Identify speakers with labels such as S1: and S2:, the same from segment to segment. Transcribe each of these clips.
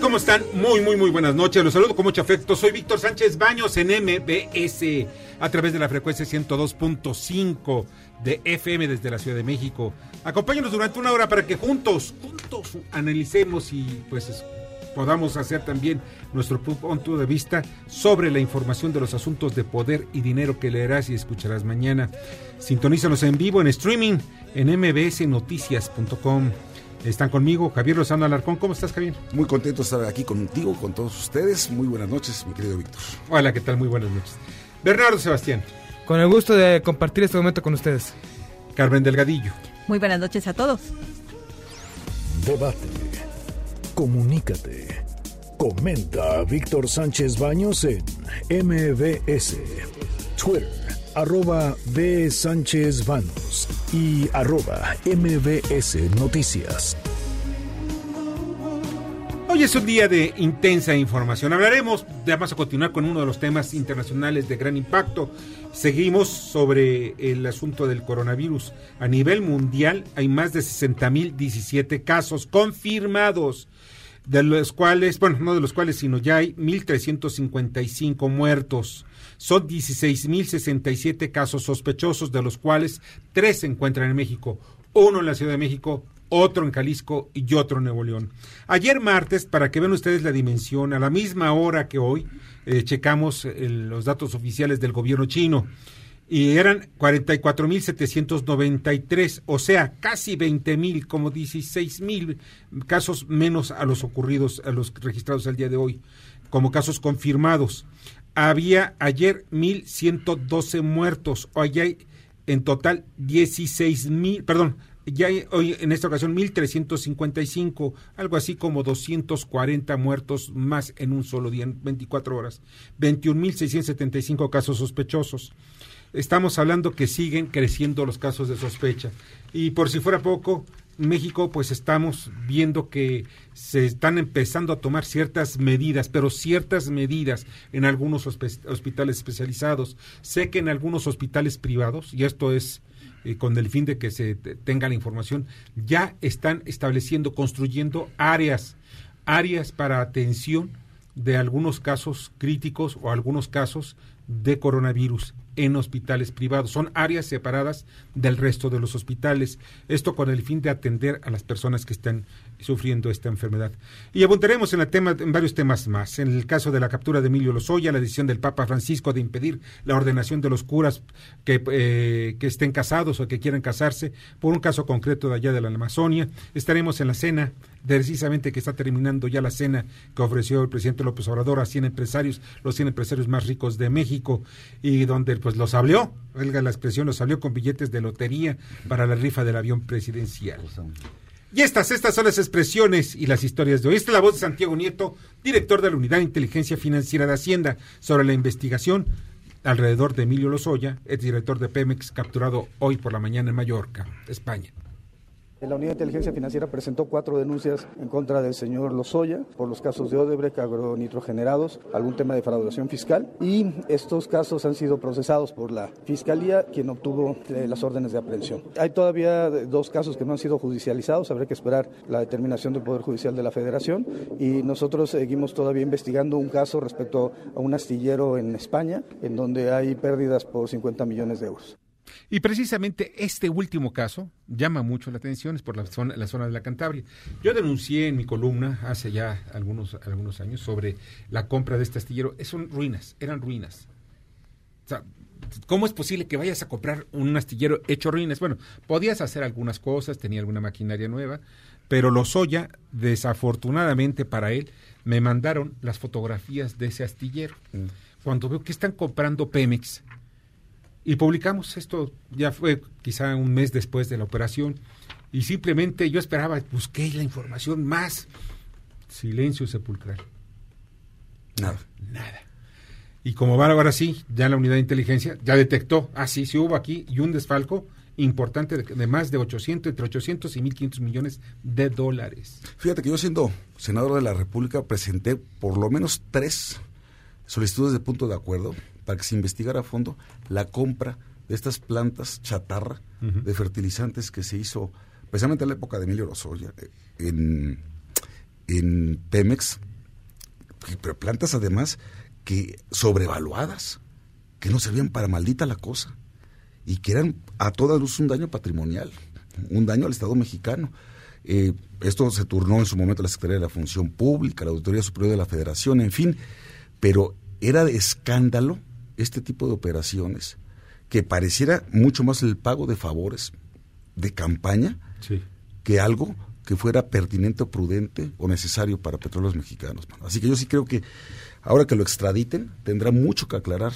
S1: ¿Cómo están? Muy, muy, muy buenas noches. Los saludo con mucho afecto. Soy Víctor Sánchez Baños en MBS a través de la frecuencia 102.5 de FM desde la Ciudad de México. Acompáñanos durante una hora para que juntos, juntos analicemos y pues podamos hacer también nuestro punto de vista sobre la información de los asuntos de poder y dinero que leerás y escucharás mañana. Sintonízanos en vivo en streaming en mbsnoticias.com. Están conmigo Javier Lozano Alarcón. ¿Cómo estás, Javier?
S2: Muy contento de estar aquí contigo, con todos ustedes. Muy buenas noches, mi querido Víctor.
S1: Hola, ¿qué tal? Muy buenas noches. Bernardo Sebastián.
S3: Con el gusto de compartir este momento con ustedes.
S1: Carmen Delgadillo.
S4: Muy buenas noches a todos.
S5: Debate. Comunícate. Comenta a Víctor Sánchez Baños en MBS. Twitter, arroba B. Sánchez Baños y arroba MBS Noticias.
S1: Hoy es un día de intensa información. Hablaremos, vamos a continuar con uno de los temas internacionales de gran impacto. Seguimos sobre el asunto del coronavirus. A nivel mundial hay más de 60.017 casos confirmados, de los cuales, bueno, no de los cuales, sino ya hay 1.355 muertos. Son 16.067 casos sospechosos, de los cuales tres se encuentran en México, uno en la Ciudad de México, otro en Jalisco y otro en Nuevo León. Ayer martes, para que vean ustedes la dimensión, a la misma hora que hoy, eh, checamos eh, los datos oficiales del gobierno chino y eran 44.793, o sea, casi 20.000, como 16.000 casos menos a los ocurridos, a los registrados al día de hoy, como casos confirmados. Había ayer 1.112 muertos, hoy hay en total 16.000, perdón, ya hay hoy en esta ocasión 1.355, algo así como 240 muertos más en un solo día, en 24 horas, 21.675 casos sospechosos. Estamos hablando que siguen creciendo los casos de sospecha. Y por si fuera poco, México pues estamos viendo que se están empezando a tomar ciertas medidas, pero ciertas medidas en algunos hospitales especializados. Sé que en algunos hospitales privados, y esto es eh, con el fin de que se tenga la información, ya están estableciendo, construyendo áreas, áreas para atención de algunos casos críticos o algunos casos de coronavirus en hospitales privados. Son áreas separadas del resto de los hospitales. Esto con el fin de atender a las personas que están sufriendo esta enfermedad. Y abundaremos en, el tema, en varios temas más. En el caso de la captura de Emilio Lozoya, la decisión del Papa Francisco de impedir la ordenación de los curas que, eh, que estén casados o que quieran casarse, por un caso concreto de allá de la Amazonia. Estaremos en la cena, precisamente que está terminando ya la cena que ofreció el presidente López Obrador a 100 empresarios, los 100 empresarios más ricos de México, y donde pues los habló, valga la expresión, los salió con billetes de lotería para la rifa del avión presidencial. Y estas, estas son las expresiones y las historias de hoy. Esta es la voz de Santiago Nieto, director de la Unidad de Inteligencia Financiera de Hacienda, sobre la investigación alrededor de Emilio Lozoya, exdirector de Pemex, capturado hoy por la mañana en Mallorca, España.
S6: La Unidad de Inteligencia Financiera presentó cuatro denuncias en contra del señor Lozoya por los casos de Odebrecht, agronitrogenerados, algún tema de defraudación fiscal y estos casos han sido procesados por la Fiscalía, quien obtuvo eh, las órdenes de aprehensión. Hay todavía dos casos que no han sido judicializados, habrá que esperar la determinación del Poder Judicial de la Federación y nosotros seguimos todavía investigando un caso respecto a un astillero en España, en donde hay pérdidas por 50 millones de euros.
S1: Y precisamente este último caso llama mucho la atención, es por la zona, la zona de la Cantabria. Yo denuncié en mi columna hace ya algunos, algunos años sobre la compra de este astillero. Son ruinas, eran ruinas. O sea, ¿cómo es posible que vayas a comprar un astillero hecho ruinas? Bueno, podías hacer algunas cosas, tenía alguna maquinaria nueva, Pero Lozoya, desafortunadamente para él, me mandaron las fotografías de ese astillero.
S2: Mm.
S1: Cuando veo que están comprando Pemex, y publicamos esto, ya fue quizá un mes después de la operación, y simplemente yo esperaba, busqué la información más. Silencio sepulcral.
S2: Nada.
S1: Nada. Y como va ahora sí, ya la unidad de inteligencia ya detectó, ah, sí, sí hubo aquí, y un desfalco importante de, de más de 800, entre 800 y 1500 millones de dólares.
S2: Fíjate que yo siendo senador de la República presenté por lo menos tres solicitudes de punto de acuerdo para que se investigara a fondo la compra de estas plantas chatarra de fertilizantes que se hizo precisamente en la época de Emilio Lozoya eh, en, en Pemex, pero plantas además que sobrevaluadas, que no servían para maldita la cosa y que eran a toda luz un daño patrimonial, un daño al Estado mexicano. Eh, esto se turnó en su momento a la Secretaría de la Función Pública, la Auditoría Superior de la Federación, en fin, pero era de escándalo este tipo de operaciones que pareciera mucho más el pago de favores de campaña
S1: Sí.
S2: que algo que fuera pertinente o prudente o necesario para petróleos mexicanos. Así que yo sí creo que ahora que lo extraditen tendrá mucho que aclarar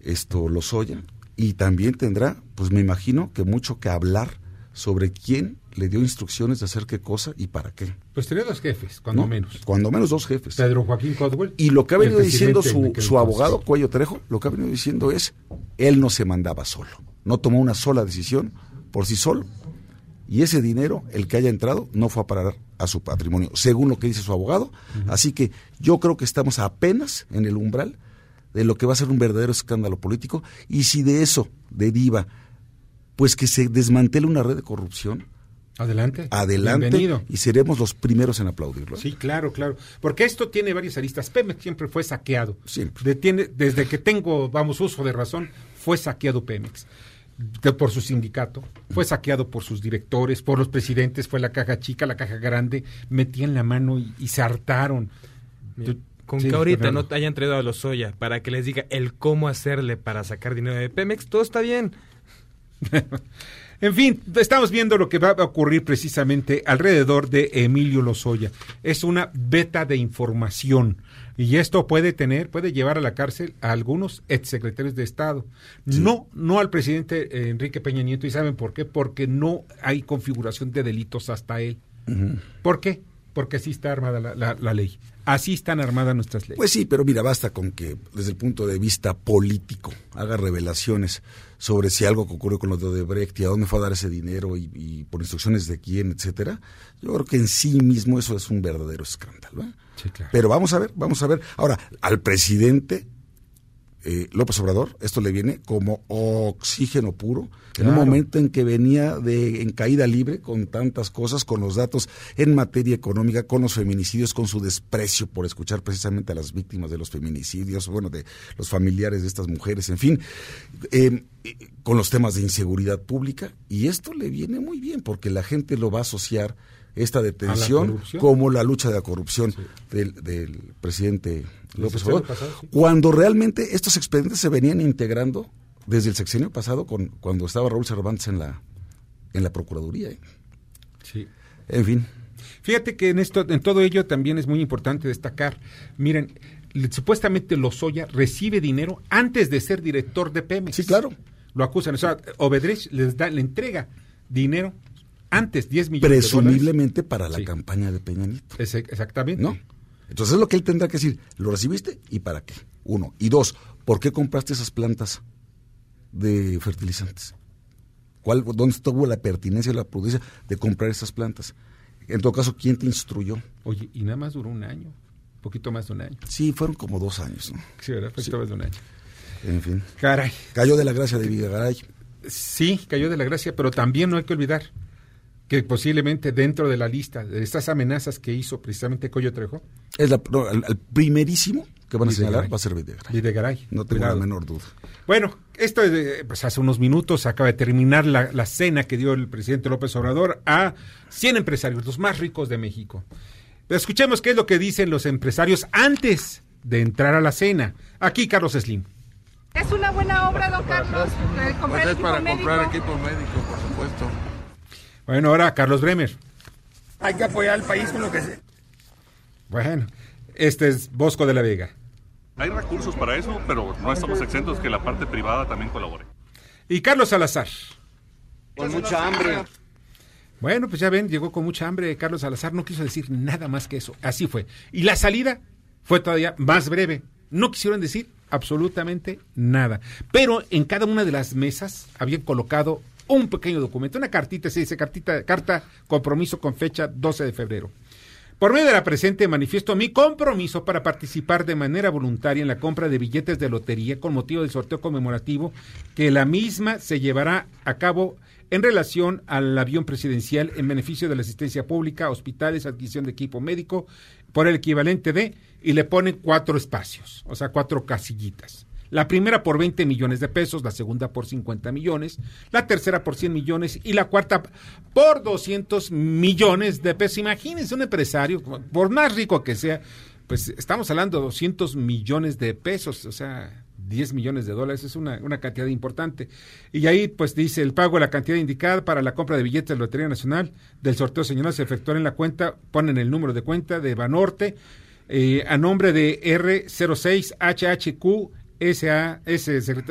S2: esto Lozoya y también tendrá, pues me imagino que mucho que hablar sobre quién le dio instrucciones de hacer qué cosa y para qué.
S1: Pues tenía dos jefes, cuando
S2: ¿no?
S1: menos.
S2: Cuando menos dos jefes.
S1: Pedro Joaquín Codwell.
S2: Y lo que ha venido diciendo su, su abogado, Cuello Trejo, lo que ha venido diciendo es, él no se mandaba solo, no tomó una sola decisión por sí solo, y ese dinero, el que haya entrado, no fue a parar a su patrimonio, según lo que dice su abogado. Así que yo creo que estamos apenas en el umbral de lo que va a ser un verdadero escándalo político, y si de eso deriva, pues que se desmantele una red de corrupción,
S1: Adelante.
S2: adelante,
S1: Bienvenido.
S2: y seremos los primeros en aplaudirlo.
S1: Sí, claro, claro. Porque esto tiene varias aristas. Pemex siempre fue saqueado.
S2: Siempre.
S1: Desde que tengo, vamos, uso de razón, fue saqueado Pemex. De- por su sindicato, fue saqueado por sus directores, por los presidentes, fue la caja chica, la caja grande, metían la mano y, y se hartaron.
S3: Con
S1: sí,
S3: que ahorita no te hayan traído a los Soya para que les diga el cómo hacerle para sacar dinero de Pemex, todo está bien.
S1: En fin, estamos viendo lo que va a ocurrir precisamente alrededor de Emilio Lozoya. Es una beta de información y esto puede tener, puede llevar a la cárcel a algunos exsecretarios de Estado. No, no al presidente eh, Enrique Peña Nieto y saben por qué, porque no hay configuración de delitos hasta él. ¿Por qué? Porque así está armada la, la- la ley. Así están armadas nuestras leyes.
S2: Pues sí, pero mira, basta con que desde el punto de vista político haga revelaciones sobre si algo que ocurrió con los de Odebrecht y a dónde fue a dar ese dinero y, y por instrucciones de quién, etcétera. Yo creo que en sí mismo eso es un verdadero escándalo. ¿eh?
S1: Sí, claro.
S2: Pero vamos a ver, vamos a ver. Ahora, al presidente eh, López Obrador, esto le viene como oxígeno puro, en un momento en que venía de en caída libre con tantas cosas, con los datos en materia económica, con los feminicidios, con su desprecio por escuchar precisamente a las víctimas de los feminicidios, bueno, de los familiares de estas mujeres, en fin, eh, eh, con los temas de inseguridad pública, y esto le viene muy bien porque la gente lo va a asociar esta detención
S1: corrupción.
S2: como la lucha de la corrupción del, del presidente López
S1: sexenio
S2: Obrador,
S1: pasado, sí.
S2: cuando realmente estos expedientes se venían integrando desde el sexenio pasado con cuando estaba Raúl Cervantes en la en la procuraduría. ¿eh?
S1: Sí.
S2: En fin,
S1: Fíjate que en esto, en todo ello también es muy importante destacar. Miren, supuestamente Lozoya recibe dinero antes de ser director de Pemex.
S2: Sí, claro.
S1: Lo acusan. O sea, Obedrech les da, le entrega dinero antes, 10 millones de
S2: presumiblemente para la
S1: Sí.
S2: campaña de Peña Nieto,
S1: dólares. Ese- exactamente.
S2: ¿no? Entonces es lo que él tendrá que decir, ¿lo recibiste y para qué? Uno. Y dos, ¿por qué compraste esas plantas de fertilizantes? ¿Cuál, ¿Dónde estuvo la pertinencia y la prudencia de comprar esas plantas? En todo caso, ¿quién te instruyó?
S1: Oye, y nada más duró un año. Un poquito más de un año.
S2: Sí, fueron como dos años, ¿no?
S1: Sí, ¿verdad? Poquito más de un año.
S2: En fin.
S1: Caray.
S2: Cayó de la gracia de Videgaray.
S1: Sí, cayó de la gracia, pero también no hay que olvidar que posiblemente dentro de la lista de estas amenazas que hizo precisamente Coyo Trejo,
S2: Es la, no, al primerísimo que van a
S1: Videgaray.
S2: señalar va a ser Videgaray.
S1: Videgaray.
S2: No tengo
S1: Cuidado.
S2: la menor duda.
S1: Bueno, esto es de- pues hace unos minutos acaba de terminar la, la cena que dio el presidente López Obrador a 100 empresarios, los más ricos de México. Pero escuchemos qué es lo que dicen los empresarios antes de entrar a la cena. Aquí Carlos Slim.
S4: Es una buena obra, don Carlos, comprar
S7: Pues es para comprar equipo médico, por supuesto.
S1: Bueno, ahora Carlos Bremer.
S7: Hay que apoyar al país con lo que sea.
S1: Bueno, este es Bosco de la Vega.
S8: Hay recursos para eso, pero no estamos exentos que la parte privada también colabore.
S1: Y Carlos Salazar.
S9: Con mucha hambre.
S1: Bueno, pues ya ven, llegó con mucha hambre Carlos Salazar, no quiso decir nada más que eso. Así fue. Y la salida fue todavía más breve. No quisieron decir absolutamente nada. Pero en cada una de las mesas habían colocado un pequeño documento, una cartita, se dice cartita, carta compromiso con fecha 12 de febrero. Por medio de la presente manifiesto mi compromiso para participar de manera voluntaria en la compra de billetes de lotería con motivo del sorteo conmemorativo que la misma se llevará a cabo en relación al avión presidencial en beneficio de la asistencia pública, hospitales, adquisición de equipo médico, por el equivalente de, y le ponen cuatro espacios, o sea, cuatro casillitas. La primera por 20 millones de pesos, la segunda por 50 millones, la tercera por 100 millones y la cuarta por 200 millones de pesos. Imagínense un empresario, por más rico que sea, pues estamos hablando de 200 millones de pesos, o sea, 10 millones de dólares, es una, una, cantidad importante. Y ahí, pues dice, el pago de la cantidad indicada para la compra de billetes de Lotería Nacional del sorteo señalado se efectuará en la cuenta, ponen el número de cuenta de Banorte, eh, a nombre de R06HHQ SA,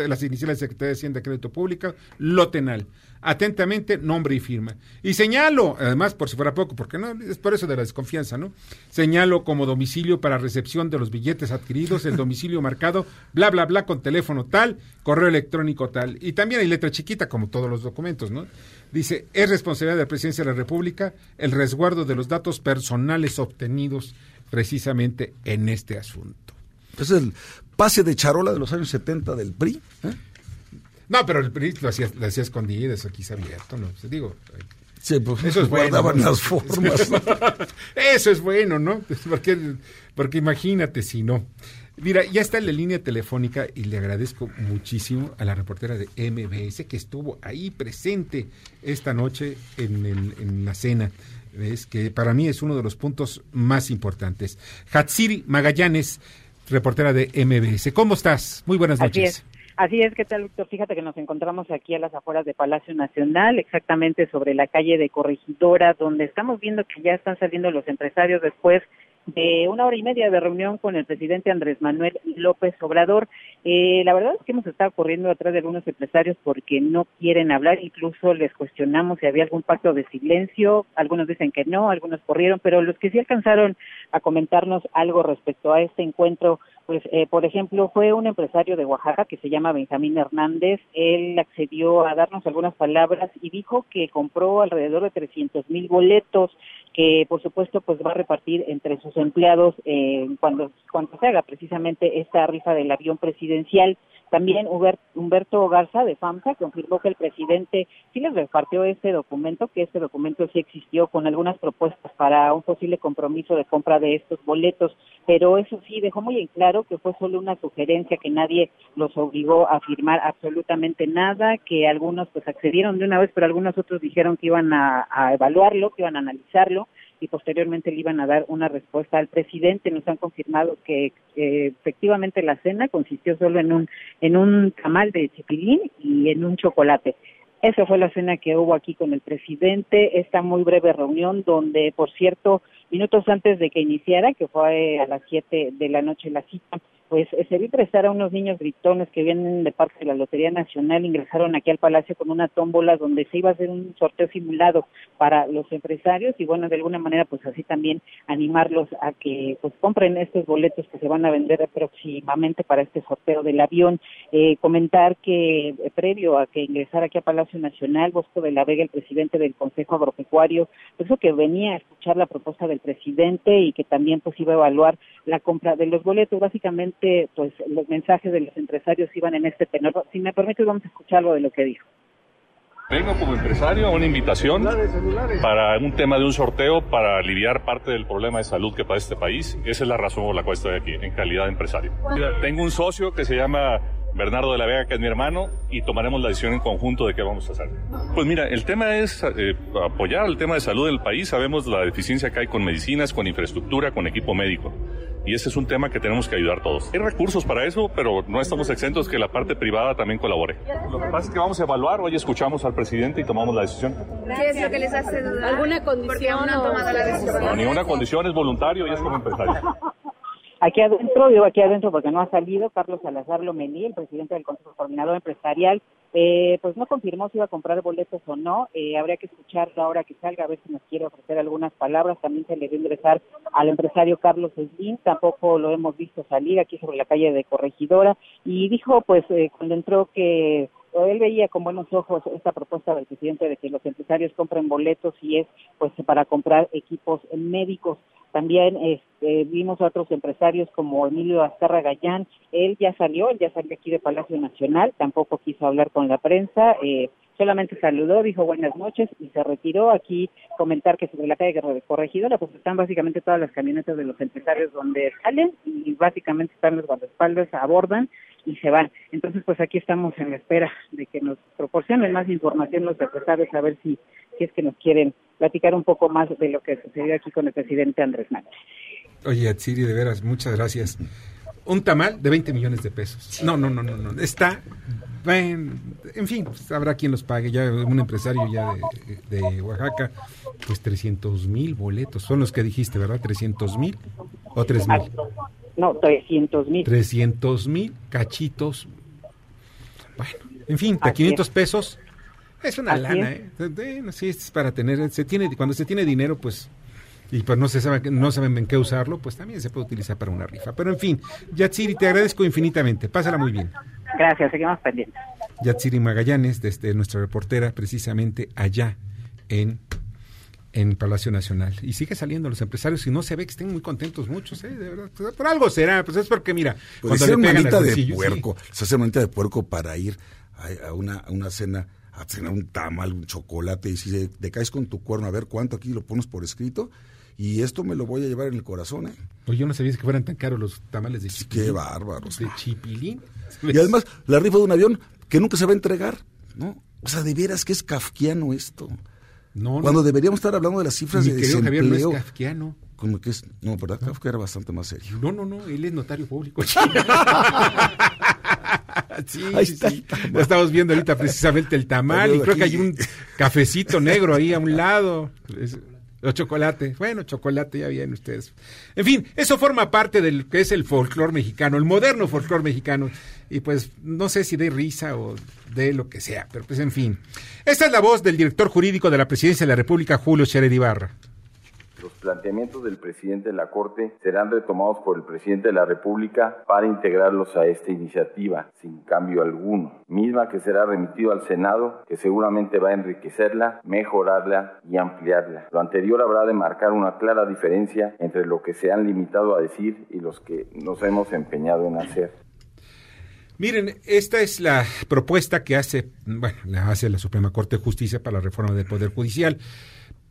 S1: las iniciales de Secretaría de Hacienda de Crédito Público, Lotenal. Atentamente, nombre y firma. Y señalo, además, por si fuera poco, porque no, es por eso de la desconfianza, ¿no? Señalo como domicilio para recepción de los billetes adquiridos, el domicilio marcado, bla, bla, bla, con teléfono tal, correo electrónico tal. Y también hay letra chiquita, como todos los documentos, ¿no? Dice, es responsabilidad de la Presidencia de la República el resguardo de los datos personales obtenidos precisamente en este asunto.
S2: Es el pase de charola de los años 70 del PRI. ¿eh?
S1: No, pero el PRI lo hacía, lo hacía escondido, eso aquí se abierto, ¿no? Digo,
S2: Sí, pues, eso es bueno. Guardaban las formas.
S1: eso es bueno, ¿no? Porque, porque imagínate si no. Mira, ya está en la línea telefónica y le agradezco muchísimo a la reportera de MBS que estuvo ahí presente esta noche en, el, en la cena. ¿Ves? Que para mí es uno de los puntos más importantes. Hatsiri Magallanes, reportera de MBS. ¿Cómo estás? Muy buenas noches.
S10: Así es, ¿qué tal, Víctor? Fíjate que nos encontramos aquí a las afueras de Palacio Nacional, exactamente sobre la calle de Corregidora, donde estamos viendo que ya están saliendo los empresarios después de una hora y media de reunión con el presidente Andrés Manuel López Obrador. Eh, la verdad es que hemos estado corriendo atrás de algunos empresarios porque no quieren hablar, incluso les cuestionamos si había algún pacto de silencio, algunos dicen que no, algunos corrieron, pero los que sí alcanzaron a comentarnos algo respecto a este encuentro, pues eh, por ejemplo fue un empresario de Oaxaca que se llama Benjamín Hernández, él accedió a darnos algunas palabras y dijo que compró alrededor de 300 mil boletos que por supuesto pues va a repartir entre sus empleados eh, cuando, cuando se haga precisamente esta rifa del avión presidencial. También Humberto Garza de FAMSA confirmó que el presidente sí les repartió este documento, que este documento sí existió con algunas propuestas para un posible compromiso de compra de estos boletos, pero eso sí dejó muy en claro que fue solo una sugerencia, que nadie los obligó a firmar absolutamente nada, que algunos pues accedieron de una vez, pero algunos otros dijeron que iban a evaluarlo, que iban a analizarlo y posteriormente le iban a dar una respuesta al presidente. Nos han confirmado que efectivamente la cena consistió solo en un en un tamal de chipilín y en un chocolate. Esa fue la cena que hubo aquí con el presidente, esta muy breve reunión donde, por cierto, minutos antes de que iniciara, que fue a las siete de la noche la cita, pues eh, se vio ingresar a unos niños gritones que vienen de parte de la Lotería Nacional, ingresaron aquí al Palacio con una tómbola donde se iba a hacer un sorteo simulado para los empresarios y bueno, de alguna manera pues así también animarlos a que pues compren estos boletos que se van a vender próximamente para este sorteo del avión. Eh, comentar que eh, previo a que ingresara aquí a Palacio Nacional, Bosco de la Vega, el presidente del Consejo Agropecuario, eso que venía a escuchar la propuesta del presidente y que también pues iba a evaluar la compra de los boletos, básicamente pues los mensajes de los empresarios iban en este tenor. Si me permite, vamos a escuchar algo de lo que dijo.
S8: Vengo como empresario a una invitación para un tema de un sorteo para aliviar parte del problema de salud que padece este país. Esa es la razón por la cual estoy aquí, en calidad de empresario. Tengo un socio que se llama Bernardo de la Vega, que es mi hermano, y tomaremos la decisión en conjunto de qué vamos a hacer. Pues mira, el tema es eh, apoyar el tema de salud del país. Sabemos la deficiencia que hay con medicinas, con infraestructura, con equipo médico. Y ese es un tema que tenemos que ayudar todos. Hay recursos para eso, pero no estamos exentos que la parte privada también colabore. Lo que pasa es que vamos a evaluar, hoy escuchamos al presidente y tomamos la decisión.
S4: ¿Qué es lo que les hace dudar? ¿Alguna condición aún no han tomado la decisión?
S8: No, ninguna condición, es voluntario y es como empresario.
S10: Aquí adentro, digo aquí adentro porque no ha salido, Carlos Salazar Lomelí, el presidente del Consejo Coordinador Empresarial, eh, pues no confirmó si iba a comprar boletos o no. Eh, habría que escucharlo ahora que salga, a ver si nos quiere ofrecer algunas palabras. También se le dio ingresar al empresario Carlos Slim, tampoco lo hemos visto salir aquí sobre la calle de Corregidora. Y dijo, pues, eh, cuando entró que él veía con buenos ojos esta propuesta del presidente de que los empresarios compren boletos y es pues para comprar equipos médicos. También este, vimos a otros empresarios como Emilio Azcarra Gallán, él ya salió, él ya salió aquí de Palacio Nacional, tampoco quiso hablar con la prensa, eh, solamente saludó, dijo buenas noches y se retiró. Aquí comentar que sobre la calle Corregidora, pues están básicamente todas las camionetas de los empresarios donde salen y básicamente están los guardaespaldas, abordan y se van. Entonces, pues aquí estamos en la espera de que nos proporcionen más información los empresarios, a ver si, si es que nos quieren platicar un poco más de lo que sucedió aquí con el presidente Andrés Manuel.
S1: Oye, Atsiri, de veras, muchas gracias. Un tamal de 20 millones de pesos. No, no, no, no, no. Está, en, en fin, pues, habrá quien los pague. Ya un empresario ya de, de Oaxaca, pues 300 mil boletos. Son los que dijiste, ¿verdad? 300 mil o 3 mil.
S10: No, 300 mil.
S1: 300 mil cachitos. Bueno, en fin, de 500 pesos es una
S10: Así
S1: lana,
S10: es.
S1: ¿eh? Bueno, sí, es para tener, se tiene, cuando se tiene dinero, pues, y pues no se sabe, no saben en qué usarlo, pues también se puede utilizar para una rifa. Pero en fin, Yatsiri, te agradezco infinitamente. Pásala muy bien.
S10: Gracias, seguimos pendientes.
S1: Yatsiri Magallanes, desde nuestra reportera, precisamente allá en, en Palacio Nacional. Y sigue saliendo los empresarios y no se ve que estén muy contentos muchos, ¿eh? De verdad. Pues, por algo será, pues es porque, mira,
S2: Pues
S1: cuando le pegan
S2: manita de
S1: bolsillo, sí.
S2: puerco. Se hace manita de puerco para ir a, a una, a una cena, a cenar un tamal, un chocolate. Y si te caes con tu cuerno, a ver cuánto aquí lo pones por escrito. Y esto me lo voy a llevar en el corazón, ¿eh?
S1: Oye, yo no sabía que fueran tan caros los tamales de chipilín.
S2: Qué bárbaros.
S1: De chipilín.
S2: Y además, la rifa de un avión que nunca se va a entregar, ¿no? O sea, de veras que es kafkiano esto.
S1: No,
S2: Cuando
S1: no.
S2: deberíamos estar hablando de las cifras
S1: Mi
S2: de
S1: querido Javier, no es
S2: desempleo.
S1: kafkiano.
S2: Como que es, no, ¿verdad? Kafka era bastante más serio.
S1: No, no, no, él es notario público. sí,
S2: Ahí está
S1: sí. Estamos viendo ahorita precisamente el tamal y
S2: Aquí.
S1: creo que hay un cafecito negro ahí a un lado. Es- o chocolate. Bueno, chocolate, ya vienen ustedes. En fin, eso forma parte del que es el folclore mexicano, el moderno folclore mexicano. Y pues no sé si de risa o de lo que sea, pero pues en fin. Esta es la voz del director jurídico de la Presidencia de la República, Julio Scherer Ibarra.
S11: Planteamientos del presidente de la Corte serán retomados por el presidente de la República para integrarlos a esta iniciativa, sin cambio alguno, misma que será remitido al Senado, que seguramente va a enriquecerla, mejorarla y ampliarla. Lo anterior habrá de marcar una clara diferencia entre lo que se han limitado a decir y los que nos hemos empeñado en hacer.
S1: Miren, esta es la propuesta que hace, bueno, hace la Suprema Corte de Justicia para la reforma del Poder Judicial,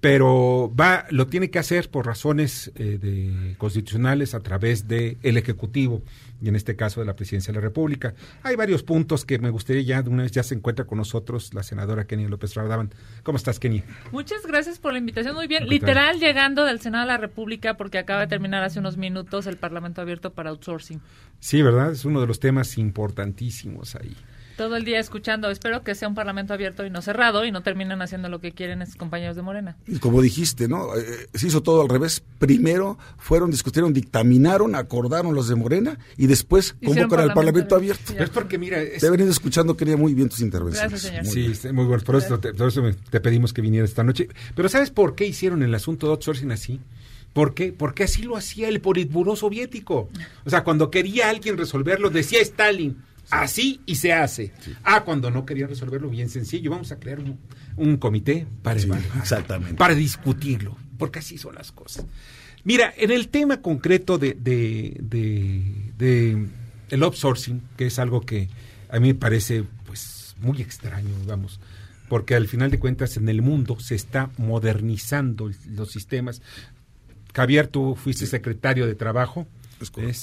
S1: pero va, lo tiene que hacer por razones eh, de constitucionales a través del el Ejecutivo y en este caso de la Presidencia de la República. Hay varios puntos que me gustaría ya de una vez ya se encuentra con nosotros la senadora Kenia López Rabadaban. ¿Cómo estás, Kenia?
S12: Muchas gracias por la invitación. Muy bien.
S1: Al contrario.
S12: Literal llegando del Senado de la República porque acaba de terminar hace unos minutos el Parlamento abierto para outsourcing.
S1: Sí, ¿verdad? Es uno de los temas importantísimos ahí.
S12: Todo el día escuchando. Espero que sea un Parlamento abierto y no cerrado y no terminen haciendo lo que quieren esos compañeros de Morena.
S2: Y como dijiste, ¿no? Eh, se hizo todo al revés. Primero fueron, discutieron, dictaminaron, acordaron los de Morena y después convocan al
S12: Parlamento abierto.
S2: abierto.
S1: Es porque, mira, es-
S2: Te he venido escuchando, quería muy bien tus intervenciones.
S12: Gracias, señor.
S2: Muy
S1: Sí,
S2: bien.
S1: muy bueno. Por eso, te, por eso me- te pedimos que vinieras esta noche. Pero ¿sabes por qué hicieron el asunto de outsourcing así? ¿Por qué? Porque así lo hacía el Politburó soviético. O sea, cuando quería alguien resolverlo, decía Stalin, así y se hace. Ah, cuando no querían resolverlo, bien sencillo, vamos a crear un, un comité para,
S2: Sí,
S1: evaluar,
S2: exactamente.
S1: para discutirlo, porque así son las cosas. Mira, en el tema concreto de, de, de- de el outsourcing, que es algo que a mí me parece pues muy extraño, vamos, porque al final de cuentas en el mundo se está modernizando los sistemas. Javier, tú fuiste secretario de Trabajo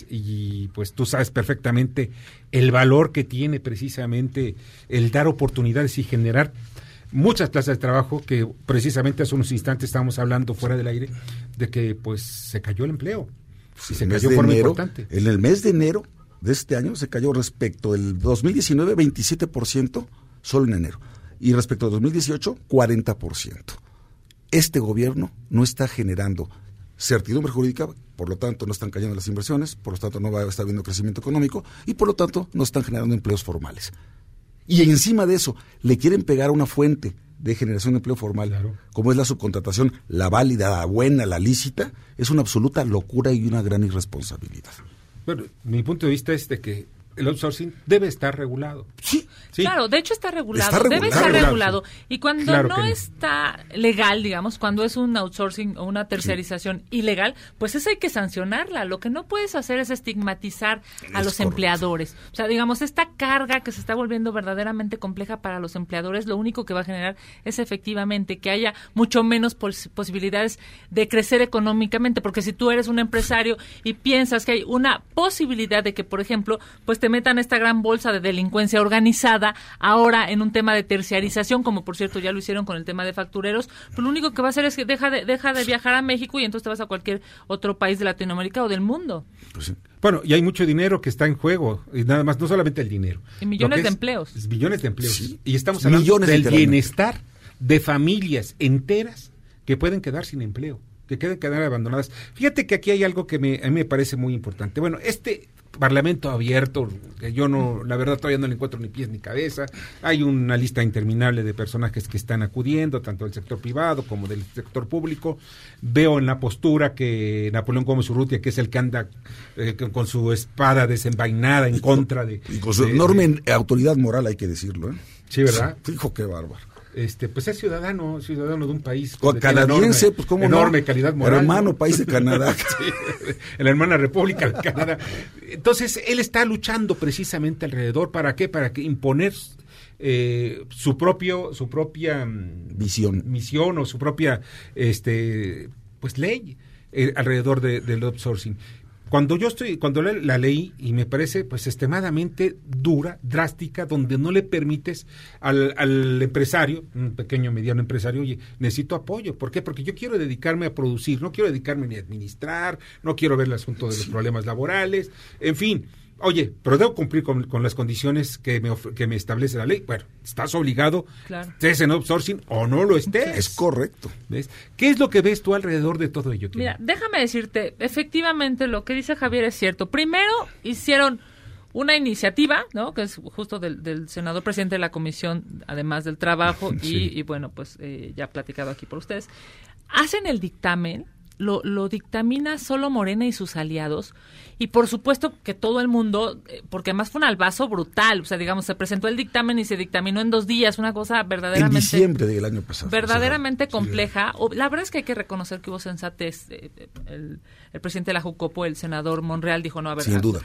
S1: Y pues tú sabes perfectamente el valor que tiene precisamente el dar oportunidades y generar muchas plazas de trabajo que precisamente hace unos instantes estábamos hablando fuera del aire de que pues se cayó el empleo.
S2: Sí,
S1: se
S2: el mes
S1: cayó
S2: de
S1: forma
S2: enero,
S1: importante.
S2: En el mes de enero de este año se cayó respecto del 2019 27% solo en enero y respecto al 2018 40%. Este gobierno no está generando certidumbre jurídica, por lo tanto no están cayendo las inversiones, por lo tanto no va a estar habiendo crecimiento económico y por lo tanto no están generando empleos formales. Y encima de eso le quieren pegar una fuente de generación de empleo formal, como es la subcontratación, la válida, la buena, la lícita, es una absoluta locura y una gran irresponsabilidad.
S1: Bueno, mi punto de vista es de que el outsourcing debe estar regulado.
S2: Sí.
S12: Claro, de hecho está regulado,
S1: Está
S12: debe estar regulado. Y cuando
S1: Claro
S12: no está legal, digamos, cuando es un outsourcing o una terciarización ilegal, pues eso hay que sancionarla. Lo que no puedes hacer es estigmatizar a los
S13: correcto.
S12: empleadores. O sea, digamos, esta carga que se está volviendo verdaderamente compleja para los empleadores, lo único que va a generar es efectivamente que haya mucho menos pos- posibilidades de crecer económicamente, porque si tú eres un empresario y piensas que hay una posibilidad de que, por ejemplo, pues te metan esta gran bolsa de delincuencia organizada ahora en un tema de terciarización, como por cierto ya lo hicieron con el tema de factureros, pues lo único que va a hacer es que deja de, deja de viajar a México y entonces te vas a cualquier otro país de Latinoamérica o del mundo.
S1: Bueno, y hay mucho dinero que está en juego, y nada más, no solamente el dinero.
S12: Y millones de
S1: es-
S12: empleos.
S1: es millones de empleos. Y estamos hablando
S2: Millones,
S1: del bienestar de familias enteras que pueden quedar sin empleo, que queden quedar abandonadas. Fíjate que aquí hay algo que me, a mí me parece muy importante. Bueno, este parlamento abierto, que yo no, la verdad todavía no le encuentro ni pies ni cabeza. Hay una lista interminable de personajes que están acudiendo, tanto del sector privado como del sector público. Veo en la postura que Napoleón Gómez Urrutia, que es el que anda eh, con- su espada desenvainada en contra de...
S2: Y con su
S1: de-
S2: enorme autoridad moral, hay que decirlo. ¿eh?
S1: Sí, ¿verdad?
S2: Hijo, qué bárbaro.
S1: Este, pues es ciudadano, ciudadano de un país
S2: canadiense,
S1: enorme-
S2: pues cómo no.
S1: enorme calidad moral.
S2: Hermano
S1: ¿no?
S2: país de Canadá.
S1: Sí, la hermana República de Canadá. Entonces, él está luchando precisamente alrededor, ¿para qué? Para que imponer eh, su propio, su propia mm,
S2: Visión.
S1: misión o su propia este pues ley eh, alrededor de- del outsourcing. Cuando yo estoy, cuando la, la leí y me parece pues extremadamente dura, drástica, donde no le permites al, al empresario, un pequeño mediano empresario, oye, necesito apoyo. ¿Por qué? Porque yo quiero dedicarme a producir, no quiero dedicarme ni a administrar, no quiero ver el asunto de los problemas laborales, en fin. Oye, pero debo cumplir con, con las condiciones que me, que me establece la ley. Bueno, estás obligado,
S12: Claro.
S1: estés en outsourcing o no lo estés.
S2: Es correcto.
S1: ¿Ves? ¿Qué es lo que ves tú alrededor de todo ello?
S12: Mira, déjame decirte, efectivamente lo que dice Javier es cierto. Primero hicieron una iniciativa, ¿no? Que es justo del, del senador presidente de la comisión, además del trabajo, y,
S13: Sí.
S12: y bueno, pues eh, ya platicado aquí por ustedes. Hacen el dictamen, lo, lo dictamina solo Morena y sus aliados, y por supuesto que todo el mundo, eh, porque además fue un albazo brutal, o sea, digamos, se presentó el dictamen y se dictaminó en dos días, una cosa
S2: En
S12: verdaderamente
S2: diciembre del año pasado.
S12: verdaderamente compleja. O- La verdad es que hay que reconocer que hubo sensatez. eh, eh, El, el presidente de la Jucopo, el senador Monreal, dijo, no, a ver,
S2: Sin duda.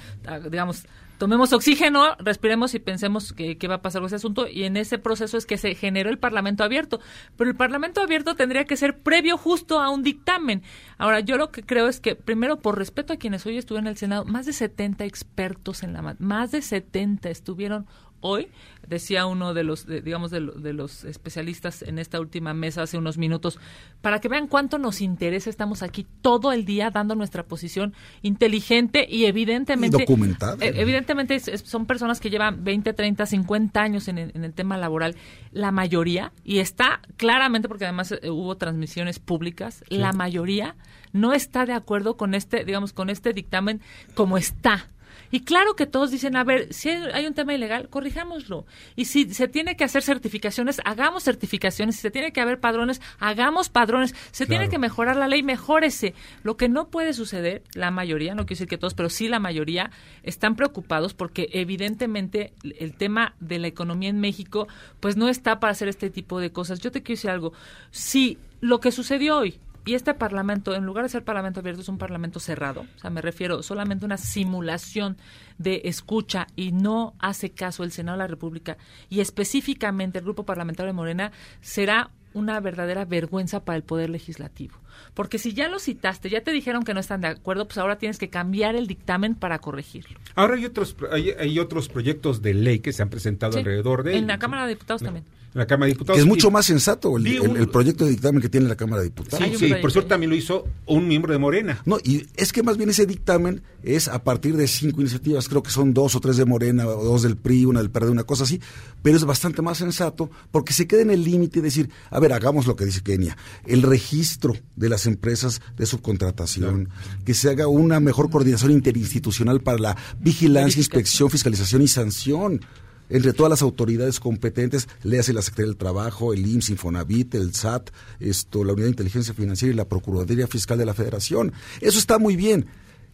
S12: digamos, tomemos oxígeno, respiremos y pensemos qué va a pasar con ese asunto. Y en ese proceso es que se generó el Parlamento abierto. Pero el Parlamento abierto tendría que ser previo justo a un dictamen. Ahora, yo lo que creo es que, primero, por respeto a quienes hoy estuvieron en el Senado, más de 70 expertos en la más de 70 estuvieron hoy, decía uno de los, de- digamos, de, de los especialistas en esta última mesa hace unos minutos, para que vean cuánto nos interesa, estamos aquí todo el día dando nuestra posición inteligente y evidentemente...
S2: Y documentada.
S12: eh, evidentemente son personas que llevan 20, 30, 50 años en el, en el tema laboral, la mayoría, y está claramente, porque además eh, hubo transmisiones públicas, la mayoría no está de acuerdo con este, digamos, con este dictamen como está. Y claro que todos dicen, a ver, si hay un tema ilegal, corrijámoslo. Y si se tiene que hacer certificaciones, hagamos certificaciones. Si se tiene que haber padrones, hagamos padrones. Se tiene que mejorar la ley, mejórese. Lo que no puede suceder, la mayoría, no quiero decir que todos, pero sí la mayoría, están preocupados porque evidentemente el tema de la economía en México, pues no está para hacer este tipo de cosas. Yo te quiero decir algo. Si lo que sucedió hoy y este parlamento, en lugar de ser parlamento abierto, es un parlamento cerrado. O sea, me refiero solamente a una simulación de escucha y no hace caso el Senado de la República y específicamente el Grupo Parlamentario de Morena, será una verdadera vergüenza para el Poder Legislativo. Porque si ya lo citaste, ya te dijeron que no están de acuerdo, pues ahora tienes que cambiar el dictamen para corregirlo.
S1: Ahora hay otros, hay, hay otros proyectos de ley que se han presentado
S12: Sí,
S1: alrededor de
S12: En
S1: él.
S12: la Cámara de Diputados también.
S1: La Cámara de Diputados.
S2: Que es mucho
S1: Y-
S2: más sensato el, el- proyecto de dictamen que tiene la Cámara de Diputados.
S1: Sí, sí, por suerte también lo hizo un miembro de Morena.
S2: No, y es que más bien ese dictamen es a partir de cinco iniciativas, creo que son dos o tres de Morena, o dos del PRI, una del PRD, una cosa así, pero es bastante más sensato porque se queda en el límite de decir, a ver, hagamos lo que dice Kenia, el registro de las empresas de subcontratación, que se haga una mejor coordinación interinstitucional para la vigilancia, inspección, fiscalización y sanción entre todas las autoridades competentes, léase la Secretaría del Trabajo, el IMSS, Infonavit, el SAT, esto, la Unidad de Inteligencia Financiera y la Procuraduría Fiscal de la Federación. Eso está muy bien.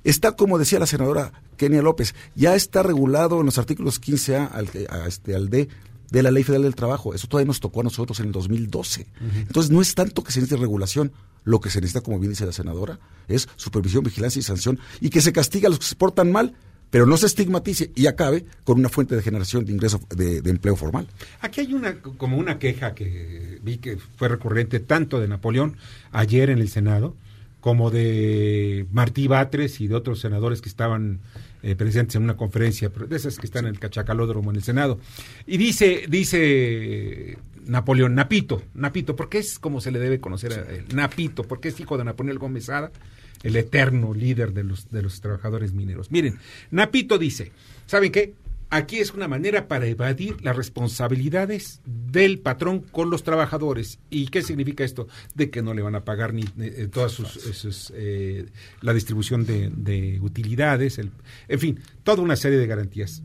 S2: Está, como decía la senadora Kenia López, ya está regulado en los artículos 15A al, a este, al D de la Ley Federal del Trabajo. Eso todavía nos tocó a nosotros en el 2012. Entonces, no es tanto que se necesite regulación. Lo que se necesita, como bien dice la senadora, es supervisión, vigilancia y sanción y que se castigue a los que se portan mal, pero no se estigmatice y acabe con una fuente de generación de ingreso de, empleo formal.
S1: Aquí hay una como una queja que vi que fue recurrente tanto de Napoleón ayer en el Senado como de Martí Batres y de otros senadores que estaban eh, presentes en una conferencia, de esas que están en el Cachacalódromo en el Senado. Y dice, dice Napoleón, Napito, Napito, porque es como se le debe conocer a él, Napito, porque es hijo de Napoleón Gómez Ada, el eterno líder de los, de los trabajadores mineros. Miren, Napito dice, ¿saben qué? Aquí es una manera para evadir las responsabilidades del patrón con los trabajadores. ¿Y qué significa esto? De que no le van a pagar ni eh, todas sus, sus, eh, la distribución de, de utilidades, el, en fin, toda una serie de garantías.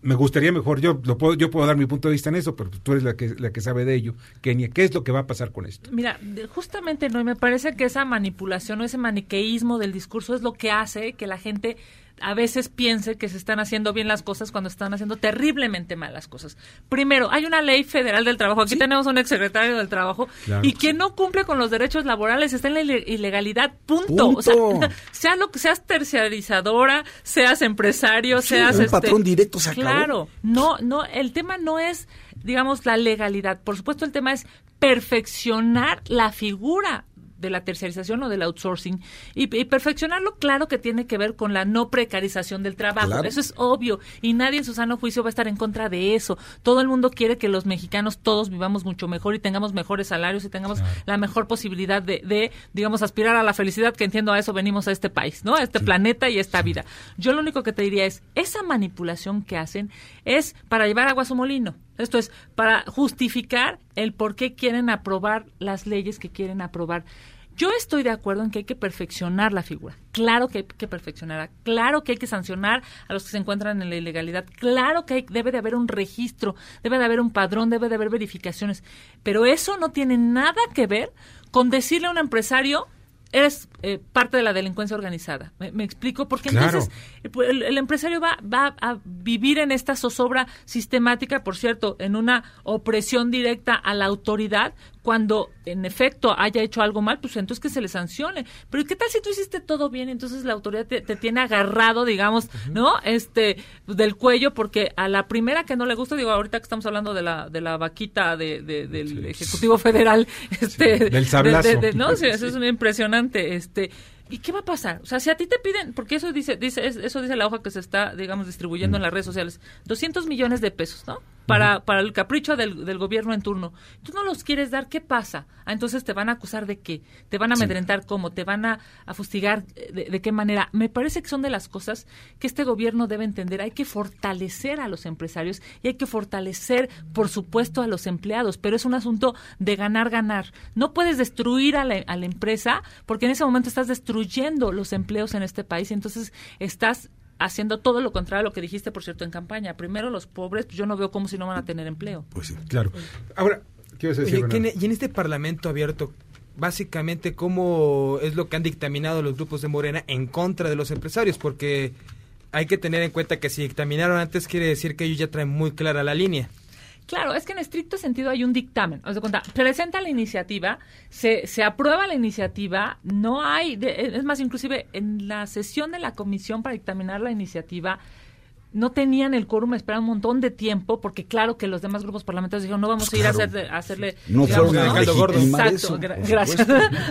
S1: Me gustaría mejor, yo lo puedo, yo puedo dar mi punto de vista en eso, pero tú eres la que, la que sabe de ello. Kenia, ¿qué es lo que va a pasar con esto?
S12: Mira, justamente no, y me parece que esa manipulación o ese maniqueísmo del discurso es lo que hace que la gente a veces piense que se están haciendo bien las cosas cuando están haciendo terriblemente mal las cosas. Primero, hay una ley federal del trabajo. Aquí tenemos un exsecretario del trabajo
S13: Claro.
S12: y quien no cumple con los derechos laborales está en la ile- ilegalidad. Punto. O sea, sea lo que seas terciarizadora, seas empresario,
S2: Sí,
S12: seas
S2: un
S12: este,
S2: patrón directo se acabó.
S12: Claro, no, no, el tema no es, digamos, la legalidad. Por supuesto, el tema es perfeccionar la figura de la terciarización o del outsourcing. Y, y perfeccionarlo claro que tiene que ver con la no precarización del trabajo.
S13: Claro.
S12: eso es obvio. Y nadie en su sano juicio va a estar en contra de eso. Todo el mundo quiere que los mexicanos todos vivamos mucho mejor y tengamos mejores salarios y tengamos la mejor posibilidad de, de, digamos aspirar a la felicidad que entiendo a eso venimos a este país no a este planeta y esta vida. Yo lo único que te diría es esa manipulación que hacen es para llevar agua a su molino esto es para justificar el por qué quieren aprobar las leyes que quieren aprobar. Yo estoy de acuerdo en que hay que perfeccionar la figura. Claro que hay que perfeccionarla. Claro que hay que sancionar a los que se encuentran en la ilegalidad. Claro que hay- debe de haber un registro, debe de haber un padrón, debe de haber verificaciones. Pero eso no tiene nada que ver con decirle a un empresario eres eh, parte de la delincuencia organizada. ¿Me, me explico? Porque
S13: Claro.
S12: entonces pues, el, el empresario va, va a vivir en esta zozobra sistemática, por cierto, en una opresión directa a la autoridad, cuando en efecto haya hecho algo mal, pues entonces que se le sancione. Pero ¿qué tal si tú hiciste todo bien? Entonces la autoridad te, te tiene agarrado, digamos, ¿no? Este, del cuello, porque a la primera que no le gusta, digo, ahorita que estamos hablando de la, de la vaquita de, de- del Ejecutivo Federal, este,
S1: Del
S12: de-
S1: sablazo.
S12: no, sí, eso es muy impresionante, este, ¿y qué va a pasar? O sea, si a ti te piden, porque eso dice, dice, es- eso dice la hoja que se está, digamos, distribuyendo en las redes sociales, 200 millones de pesos, ¿no? Para, para el capricho del, del gobierno en turno. Tú no los quieres dar, ¿qué pasa? Ah, entonces te van a acusar de qué? ¿Te van a amedrentar cómo? ¿Te van a, a fustigar eh, de, de qué manera? Me parece que son de las cosas que este gobierno debe entender. Hay que fortalecer a los empresarios y hay que fortalecer, por supuesto, a los empleados, pero es un asunto de ganar, ganar. No puedes destruir a la, a la empresa porque en ese momento estás destruyendo los empleos en este país y entonces estás haciendo todo lo contrario a lo que dijiste, por cierto, en campaña. Primero los pobres, pues yo no veo cómo si no van a tener empleo.
S1: Pues sí, claro. Ahora, ¿qué vas a
S3: y en este Parlamento abierto, básicamente, ¿cómo es lo que han dictaminado los grupos de Morena en contra de los empresarios? Porque hay que tener en cuenta que si dictaminaron antes, quiere decir que ellos ya traen muy clara la línea.
S12: Claro, es que en estricto sentido hay un dictamen. Haz de cuenta, presenta la iniciativa, se, se aprueba la iniciativa, no hay, de- es más, inclusive en la sesión de la comisión para dictaminar la iniciativa, no tenían el quórum, esperaron un montón de tiempo, porque claro que los demás grupos parlamentarios dijeron, no vamos a ir a, hacer, a hacerle...
S2: No
S12: digamos,
S2: fueron a
S12: Exacto,
S2: eso,
S12: gra-
S2: por
S12: gracias.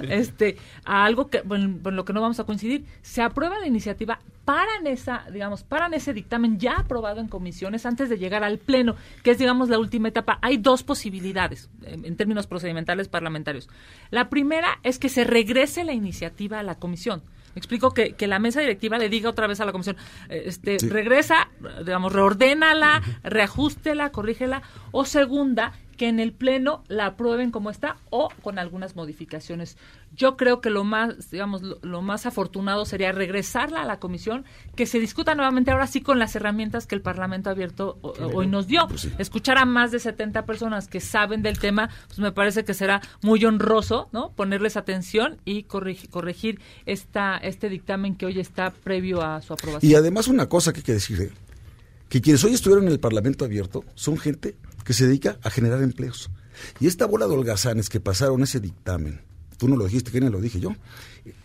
S12: este, a algo que, bueno, con lo que no vamos a coincidir. Se aprueba la iniciativa, paran esa, digamos, paran ese dictamen ya aprobado en comisiones antes de llegar al pleno, que es, digamos, la última etapa. Hay dos posibilidades en términos procedimentales parlamentarios. La primera es que se regrese la iniciativa a la comisión. Me explico que, que la mesa directiva le diga otra vez a la comisión, eh, este,
S13: Sí.
S12: regresa, digamos, reordénala, reajústela, corrígela, o segunda, que en el pleno la aprueben como está o con algunas modificaciones. Yo creo que lo más, digamos, lo, lo más afortunado sería regresarla a la comisión, que se discuta nuevamente ahora sí con las herramientas que el Parlamento abierto o- hoy nos dio. Escuchar a más de 70 personas que saben del tema, pues me parece que será muy honroso, ¿no? Ponerles atención y corrigi- corregir esta, este dictamen que hoy está previo a su aprobación.
S2: Y además una cosa que hay que decir, ¿eh? que quienes hoy estuvieron en el Parlamento abierto son gente que se dedica a generar empleos. Y esta bola de holgazanes que pasaron ese dictamen, tú no lo dijiste, Kenia, lo dije yo,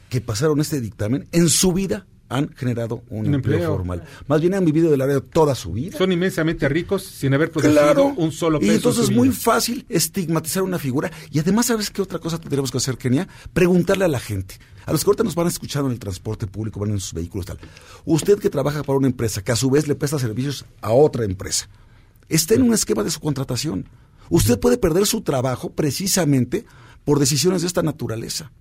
S2: que pasaron este dictamen, en su vida han generado un,
S1: Un
S2: empleo,
S1: empleo.
S2: formal. Más bien han vivido del área toda su vida.
S1: Son inmensamente ricos sin haber producido
S2: Claro.
S1: un solo peso.
S2: Y
S1: en
S2: entonces
S1: su
S2: es muy
S1: vida.
S2: fácil estigmatizar una figura. Y además, ¿sabes qué otra cosa tendremos que hacer, Kenia? Preguntarle a la gente. A los que ahorita nos van escuchando en el transporte público, van en sus vehículos, tal. Usted que trabaja para una empresa, que a su vez le presta servicios a otra empresa, está en un esquema de su contratación. Usted puede perder su trabajo precisamente por decisiones de esta naturaleza.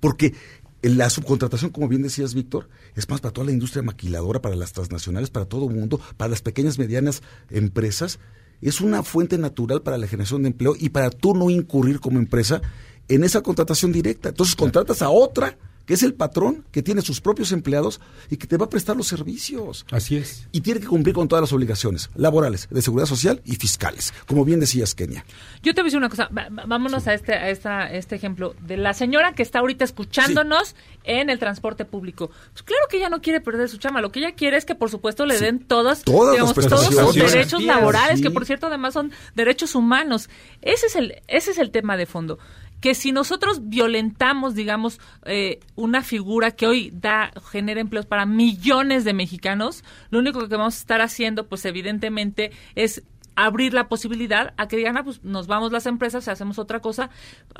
S2: Porque la subcontratación, como bien decías, Víctor, es más para toda la industria maquiladora, para las transnacionales, para todo el mundo, para las pequeñas, medianas empresas. Es una fuente natural para la generación de empleo y para tú no incurrir como empresa en esa contratación directa. Entonces contratas a otra, que es el patrón, que tiene sus propios empleados y que te va a prestar los servicios.
S1: Así es.
S2: Y tiene que cumplir con todas las obligaciones laborales, de seguridad social y fiscales, como bien decías, Kenia.
S12: Yo te voy a decir una cosa, vámonos a este a esta, este ejemplo de la señora que está ahorita escuchándonos en el transporte público. Pues claro que ella no quiere perder su chama, lo que ella quiere es que por supuesto le den todas,
S2: Todas
S12: digamos,
S2: las
S12: todos sus derechos laborales,
S2: sí.
S12: que por cierto además son derechos humanos. Ese es el ese es el tema de fondo. Que si nosotros violentamos, digamos, eh, una figura que hoy da, genera empleos para millones de mexicanos, lo único que vamos a estar haciendo, pues evidentemente, es abrir la posibilidad a que digan, ah, pues nos vamos las empresas y hacemos otra cosa.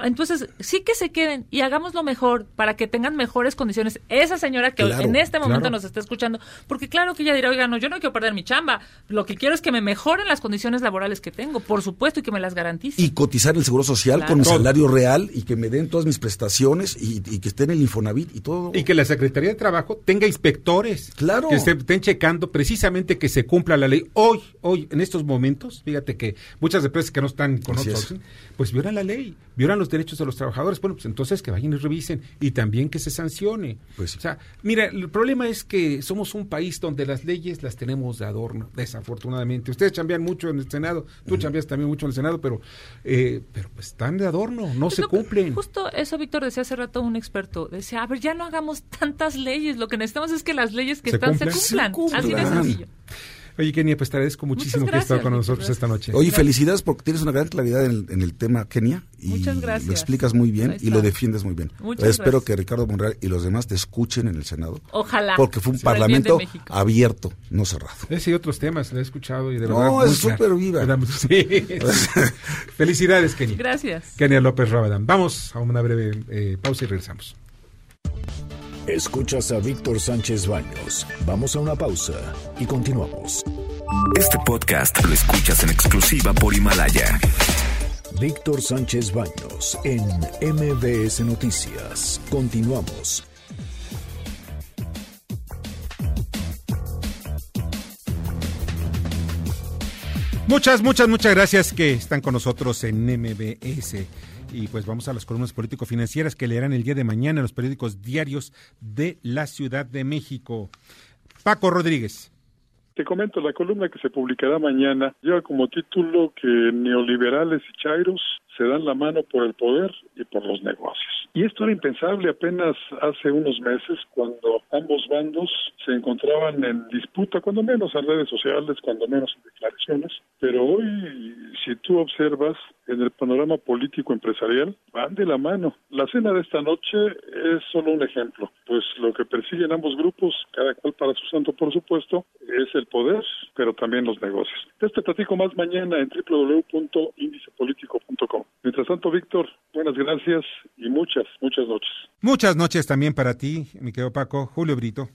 S12: Entonces, sí que se queden y hagamos lo mejor para que tengan mejores condiciones. Esa señora que
S2: Claro,
S12: en este momento
S2: claro.
S12: nos está escuchando, porque claro que ella dirá, oiga, no, yo no quiero perder mi chamba, lo que quiero es que me mejoren las condiciones laborales que tengo, por supuesto, y que me las garantice.
S2: Y cotizar el seguro social
S12: Claro.
S2: con mi salario real y que me den todas mis prestaciones y, y que esté en el Infonavit y todo.
S1: Y que la Secretaría de Trabajo tenga inspectores.
S2: Claro.
S1: Que estén checando precisamente que se cumpla la ley. Hoy, hoy, en estos momentos, fíjate que muchas empresas que no están con
S2: es.
S1: pues violan la ley, violan los derechos de los trabajadores. Bueno, pues entonces que vayan y revisen y también que se sancione.
S2: Pues sí.
S1: O sea, mira, el problema es que somos un país donde las leyes las tenemos de adorno, desafortunadamente. Ustedes chambean mucho en el Senado, tú chambeas también mucho en el Senado, pero, eh, pero pues están de adorno, no
S12: Es
S1: se
S12: que-
S1: cumplen.
S12: Justo eso, Víctor, decía hace rato un experto. Decía, a ver, ya no hagamos tantas leyes. Lo que necesitamos es que las leyes que
S1: Se
S12: están
S1: cumplan.
S12: se cumplan.
S2: Se
S12: Así de sencillo.
S1: Oye, Kenia, pues te agradezco muchísimo que has estado
S12: gracias,
S1: con nosotros
S12: gracias.
S1: esta noche.
S2: Oye, felicidades porque tienes una gran claridad en el, en el tema, Kenia. Y
S12: Muchas gracias.
S2: lo explicas muy bien y lo defiendes muy bien.
S12: Muchas
S2: Espero
S12: gracias.
S2: que Ricardo Monreal y los demás te escuchen en el Senado.
S12: Ojalá.
S2: Porque fue un parlamento abierto, no cerrado.
S1: Ese y otros temas, lo he escuchado y de
S2: No,
S1: verdad. muy
S2: es súper viva.
S1: Sí. Felicidades, Kenia.
S12: Gracias.
S1: Kenia López Rabadán. Vamos a una breve eh, pausa y regresamos.
S5: Escuchas a Víctor Sánchez Baños. Vamos a una pausa y continuamos.
S14: Este podcast lo escuchas en exclusiva por Himalaya.
S5: Víctor Sánchez Baños en MBS Noticias. Continuamos.
S1: Muchas, muchas, muchas gracias que están con nosotros en MBS. Y pues vamos a las columnas político-financieras que leerán el día de mañana en los periódicos diarios de la Ciudad de México. Paco Rodríguez.
S13: Te comento, la columna que se publicará mañana lleva como título que neoliberales y chairos se dan la mano por el poder y por los negocios. Y esto era impensable apenas hace unos meses cuando ambos bandos se encontraban en disputa, cuando menos en redes sociales, cuando menos en declaraciones. Pero hoy, si tú observas, en el panorama político empresarial van de la mano. La cena de esta noche es solo un ejemplo, pues lo que persiguen ambos grupos, cada cual para su santo por supuesto, es el poder, pero también los negocios. Este platico más mañana en www.indicepolitico.com. Mientras tanto, Víctor, buenas gracias y muchas, muchas noches.
S1: Muchas noches también para ti, mi querido Paco. Julio Brito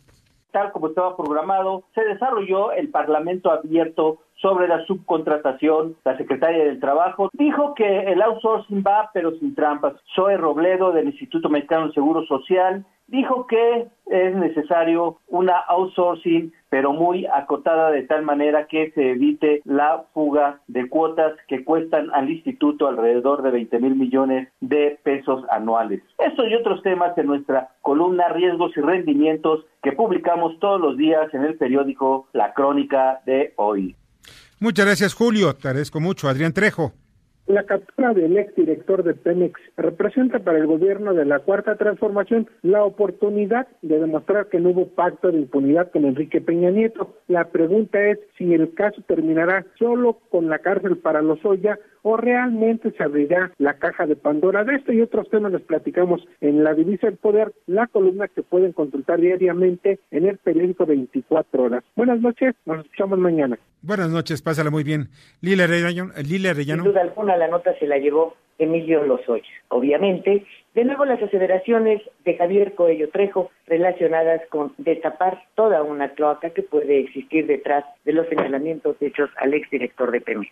S15: tal como estaba programado, se desarrolló el Parlamento abierto sobre la subcontratación. La secretaria del Trabajo dijo que el outsourcing va, pero sin trampas. Zoe Robledo del Instituto Mexicano de Seguro Social dijo que es necesario una outsourcing pero muy acotada de tal manera que se evite la fuga de cuotas que cuestan al instituto alrededor de 20 mil millones de pesos anuales. Estos y otros temas en nuestra columna Riesgos y Rendimientos que publicamos todos los días en el periódico La Crónica de hoy.
S1: Muchas gracias Julio, te agradezco mucho. Adrián Trejo.
S16: La captura del exdirector de Pemex representa para el gobierno de la Cuarta Transformación la oportunidad de demostrar que no hubo pacto de impunidad con Enrique Peña Nieto. La pregunta es si el caso terminará solo con la cárcel para los Oya o realmente se abrirá la caja de Pandora. De esto y otros temas les platicamos en La Divisa del Poder, la columna que pueden consultar diariamente en el periódico 24 horas. Buenas noches, nos escuchamos mañana.
S1: Buenas noches, pásala muy bien. Lila Arellano. Lila
S17: Sin duda alguna la nota se la llevó Emilio Lozoya. Obviamente, de nuevo las aseveraciones de Javier Coello Trejo relacionadas con destapar toda una cloaca que puede existir detrás de los señalamientos hechos al exdirector de Pemex.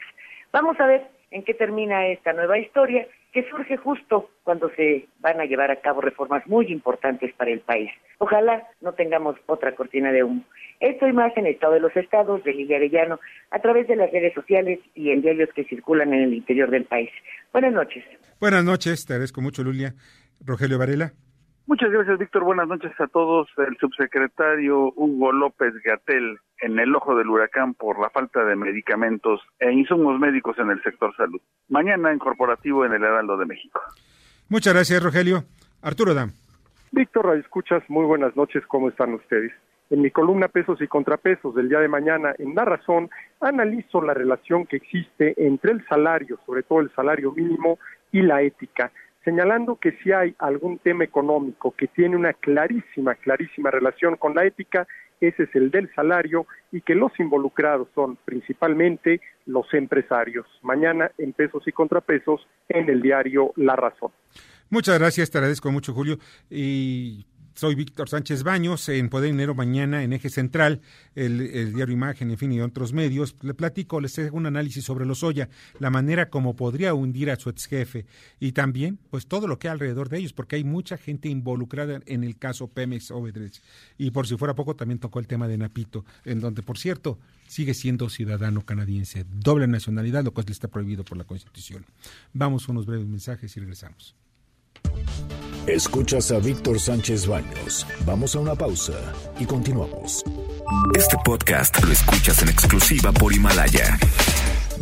S17: Vamos a ver en qué termina esta nueva historia que surge justo cuando se van a llevar a cabo reformas muy importantes para el país. Ojalá no tengamos otra cortina de humo. Esto y más en Estado de los Estados de Lidia Arellano a través de las redes sociales y en diarios que circulan en el interior del país. Buenas noches.
S1: Buenas noches, te agradezco mucho, Lulia. Rogelio Varela.
S18: Muchas gracias, Víctor. Buenas noches a todos. El subsecretario Hugo López Gatel en el ojo del huracán por la falta de medicamentos e insumos médicos en el sector salud. Mañana en corporativo en el Heraldo de México.
S1: Muchas gracias, Rogelio. Arturo Dam.
S19: Víctor, escuchas, muy buenas noches. ¿Cómo están ustedes? En mi columna Pesos y Contrapesos del día de mañana, en La Razón, analizo la relación que existe entre el salario, sobre todo el salario mínimo, y la ética señalando que si hay algún tema económico que tiene una clarísima, clarísima relación con la ética, ese es el del salario y que los involucrados son principalmente los empresarios. Mañana en pesos y contrapesos en el diario La Razón.
S1: Muchas gracias, te agradezco mucho, Julio. Soy Víctor Sánchez Baños, en Poder Dinero mañana en Eje Central, el, diario Imagen, en fin, y otros medios. Le platico, les hago un análisis sobre Lozoya, la manera como podría hundir a su ex jefe y también, pues, todo lo que hay alrededor de ellos, porque hay mucha gente involucrada en el caso Pemex Obedrech. Y por si fuera poco, también tocó el tema de Napito, en donde, por cierto, sigue siendo ciudadano canadiense, doble nacionalidad, lo cual le está prohibido por la Constitución. Vamos a unos breves mensajes y regresamos.
S5: Escuchas a Víctor Sánchez Baños. Vamos a una pausa y continuamos.
S14: Este podcast lo escuchas en exclusiva por Himalaya.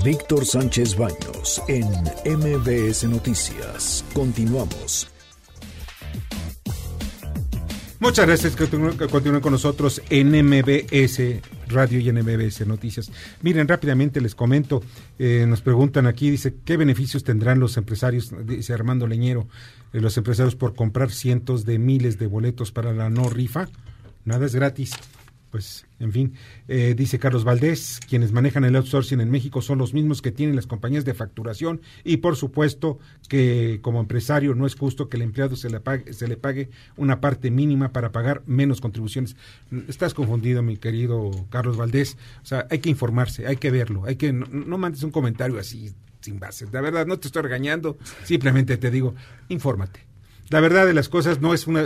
S5: Víctor Sánchez Baños en MBS Noticias. Continuamos.
S1: Muchas gracias que continúen con nosotros en MBS Radio y en MBS Noticias. Miren, rápidamente les comento, eh, nos preguntan aquí, dice, ¿qué beneficios tendrán los empresarios, dice Armando Leñero, eh, los empresarios por comprar cientos de miles de boletos para la no rifa? Nada es gratis pues, en fin, eh, dice Carlos Valdés, quienes manejan el outsourcing en México son los mismos que tienen las compañías de facturación y por supuesto que como empresario no es justo que el empleado se le pague, se le pague una parte mínima para pagar menos contribuciones. Estás confundido, mi querido Carlos Valdés. O sea, hay que informarse, hay que verlo, hay que no, no mandes un comentario así sin base. La verdad, no te estoy regañando, simplemente te digo, infórmate. La verdad de las cosas no es una...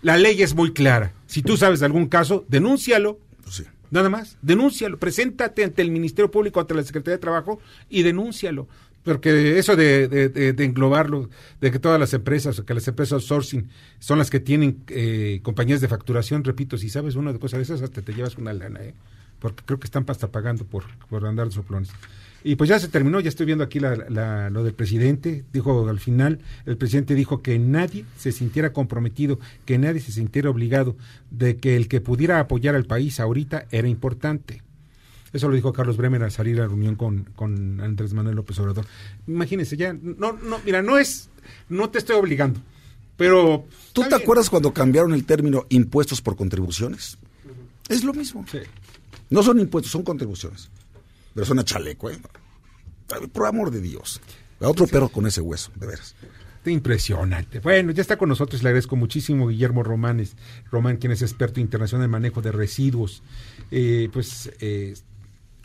S1: La ley es muy clara. Si tú sabes de algún caso, denúncialo. Pues Nada más, denúncialo. Preséntate ante el Ministerio Público, ante la Secretaría de Trabajo y denúncialo. Porque eso de, de, englobarlo, de que todas las empresas, que las empresas outsourcing son las que tienen eh, compañías de facturación, repito, si sabes una de cosas de esas, hasta te llevas una lana, ¿eh? porque creo que están hasta pagando por, por andar de soplones. Y pues ya se terminó, ya estoy viendo aquí la, lo del presidente. Dijo al final, el presidente dijo que nadie se sintiera comprometido, que nadie se sintiera obligado, de que el que pudiera apoyar al país ahorita era importante. Eso lo dijo Carlos Bremer al salir a la reunión con, con Andrés Manuel López Obrador. Imagínense, ya, no, no, mira, no es, no te estoy obligando, pero...
S2: ¿Tú te acuerdas cuando cambiaron el término impuestos por contribuciones? Es lo mismo. No son impuestos, son contribuciones. Pero suena chaleco, ¿eh? Por amor de Dios. A otro perro con ese hueso, de veras.
S1: Impresionante. Bueno, ya está con nosotros, le agradezco muchísimo Guillermo Romanes, Román, quien es experto internacional en manejo de residuos. Eh, pues eh,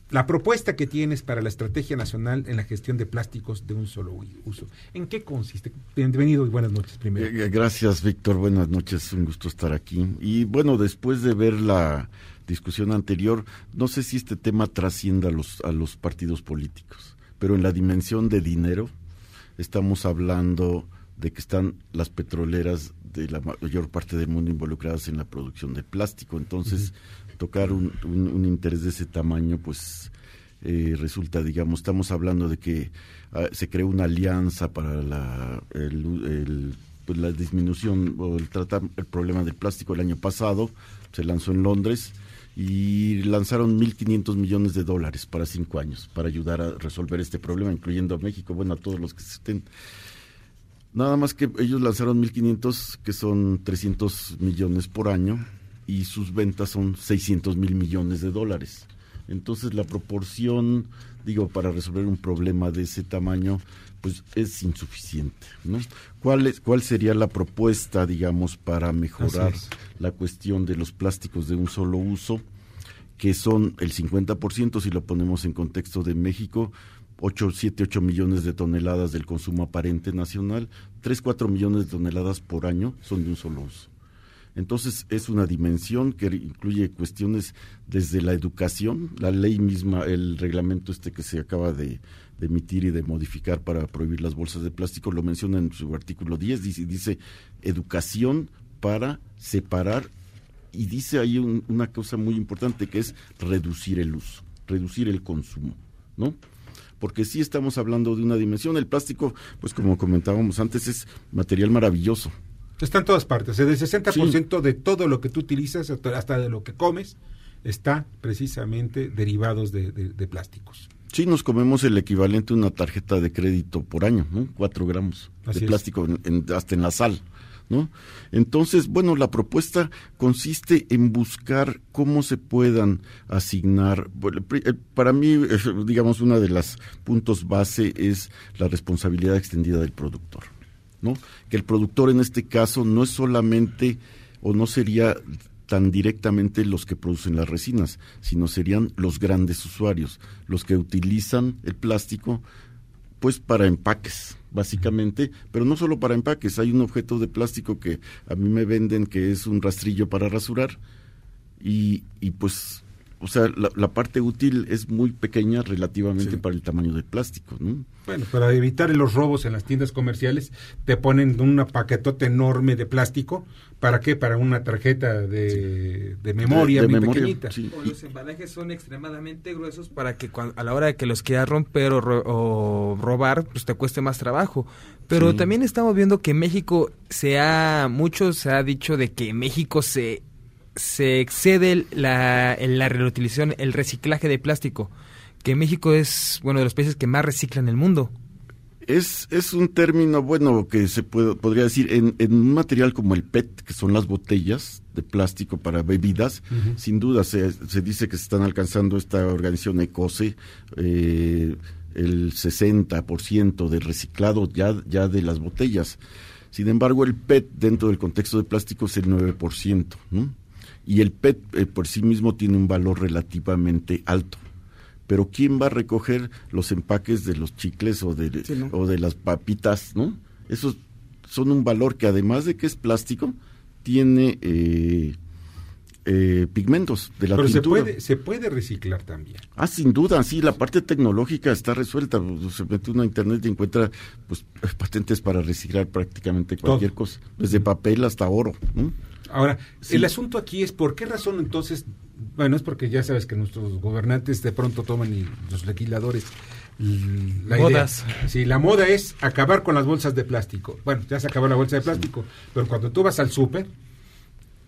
S1: la propuesta que tienes para la estrategia nacional en la gestión de plásticos de un solo uso. ¿En qué consiste? Bienvenido y buenas noches primero.
S20: Eh, gracias, Víctor. Buenas noches, un gusto estar aquí. Y bueno, después de ver la discusión anterior, no sé si este tema trascienda a los, a los partidos políticos, pero en la dimensión de dinero, estamos hablando de que están las petroleras de la mayor parte del mundo involucradas en la producción de plástico. Entonces, tocar un, interés de ese tamaño, pues eh, resulta, digamos, estamos hablando de que ah, se creó una alianza para la, pues, la disminución o el tratar el problema del plástico el año pasado, se lanzó en Londres y lanzaron 1.500 millones de dólares para cinco años para ayudar a resolver este problema, incluyendo a México, bueno, a todos los que estén. Nada más que ellos lanzaron 1.500, que son 300 millones por año, y sus ventas son 600 mil millones de dólares. Entonces la proporción, digo, para resolver un problema de ese tamaño, pues es insuficiente. ¿no? ¿Cuál, es, ¿Cuál sería la propuesta, digamos, para mejorar la cuestión de los plásticos de un solo uso? que son el 50% si lo ponemos en contexto de México, 8, 7, 8 millones de toneladas del consumo aparente nacional, 3, 4 millones de toneladas por año son de un solo uso. Entonces es una dimensión que incluye cuestiones desde la educación, la ley misma, el reglamento este que se acaba de, de emitir y de modificar para prohibir las bolsas de plástico, lo menciona en su artículo 10, dice, dice educación para separar y dice ahí una cosa muy importante que es reducir el uso, reducir el consumo, ¿no? Porque sí estamos hablando de una dimensión, el plástico, pues como comentábamos antes, es material maravilloso.
S1: Está en todas partes, el 60% de todo lo que tú utilizas, hasta de lo que comes, está precisamente derivados de plásticos.
S20: Sí, nos comemos el equivalente a una tarjeta de crédito por año, ¿no? Cuatro gramos de plástico hasta en la sal, ¿no? Entonces, bueno, la propuesta consiste en buscar cómo se puedan asignar. Eh, para mí, eh, digamos, una de las puntos base es la responsabilidad extendida del productor, ¿no? Que el productor en este caso no es solamente o no sería tan directamente los que producen las resinas, sino serían los grandes usuarios, los que utilizan el plástico pues para empaques, básicamente, pero no solo para empaques, hay un objeto de plástico que a mí me venden que es un rastrillo para rasurar y, y pues o sea, la, parte útil es muy pequeña relativamente para el tamaño del plástico, ¿no?
S1: Bueno, para evitar los robos en las tiendas comerciales, te ponen un paquetote enorme de plástico. ¿Para qué? Para una tarjeta de, memoria muy pequeñita.
S3: los embalajes son extremadamente gruesos para que a la hora de que los quieras romper o, robar, pues te cueste más trabajo. Pero también estamos viendo que México se ha, mucho se ha dicho de que México se se excede la, la reutilización, el reciclaje de plástico, que México es uno de los países que más recicla en el mundo.
S20: Es, es un término, bueno, que se puede, podría decir, en, en un material como el PET, que son las botellas de plástico para bebidas, sin duda se, se, dice que se están alcanzando esta organización ECOSE, eh, el 60% de reciclado ya, ya de las botellas. Sin embargo, el PET dentro del contexto de plástico es el 9%. ¿no? Y el PET eh, por sí mismo tiene un valor relativamente alto. Pero ¿quién va a recoger los empaques de los chicles o de, o de las papitas, no? Esos son un valor que además de que es plástico, tiene eh, eh, pigmentos de la Pero
S1: Se puede, se puede reciclar también.
S20: Ah, sin duda, sí, la parte tecnológica está resuelta. Se mete uno a internet y encuentra pues patentes para reciclar prácticamente cualquier cosa, desde papel hasta oro. ¿no?
S1: Ahora, el asunto aquí es por qué razón entonces, bueno, es porque ya sabes que nuestros gobernantes de pronto toman y los legisladores la Modas. Sí, la moda es acabar con las bolsas de plástico. Bueno, ya se acabó la bolsa de plástico, pero cuando tú vas al súper,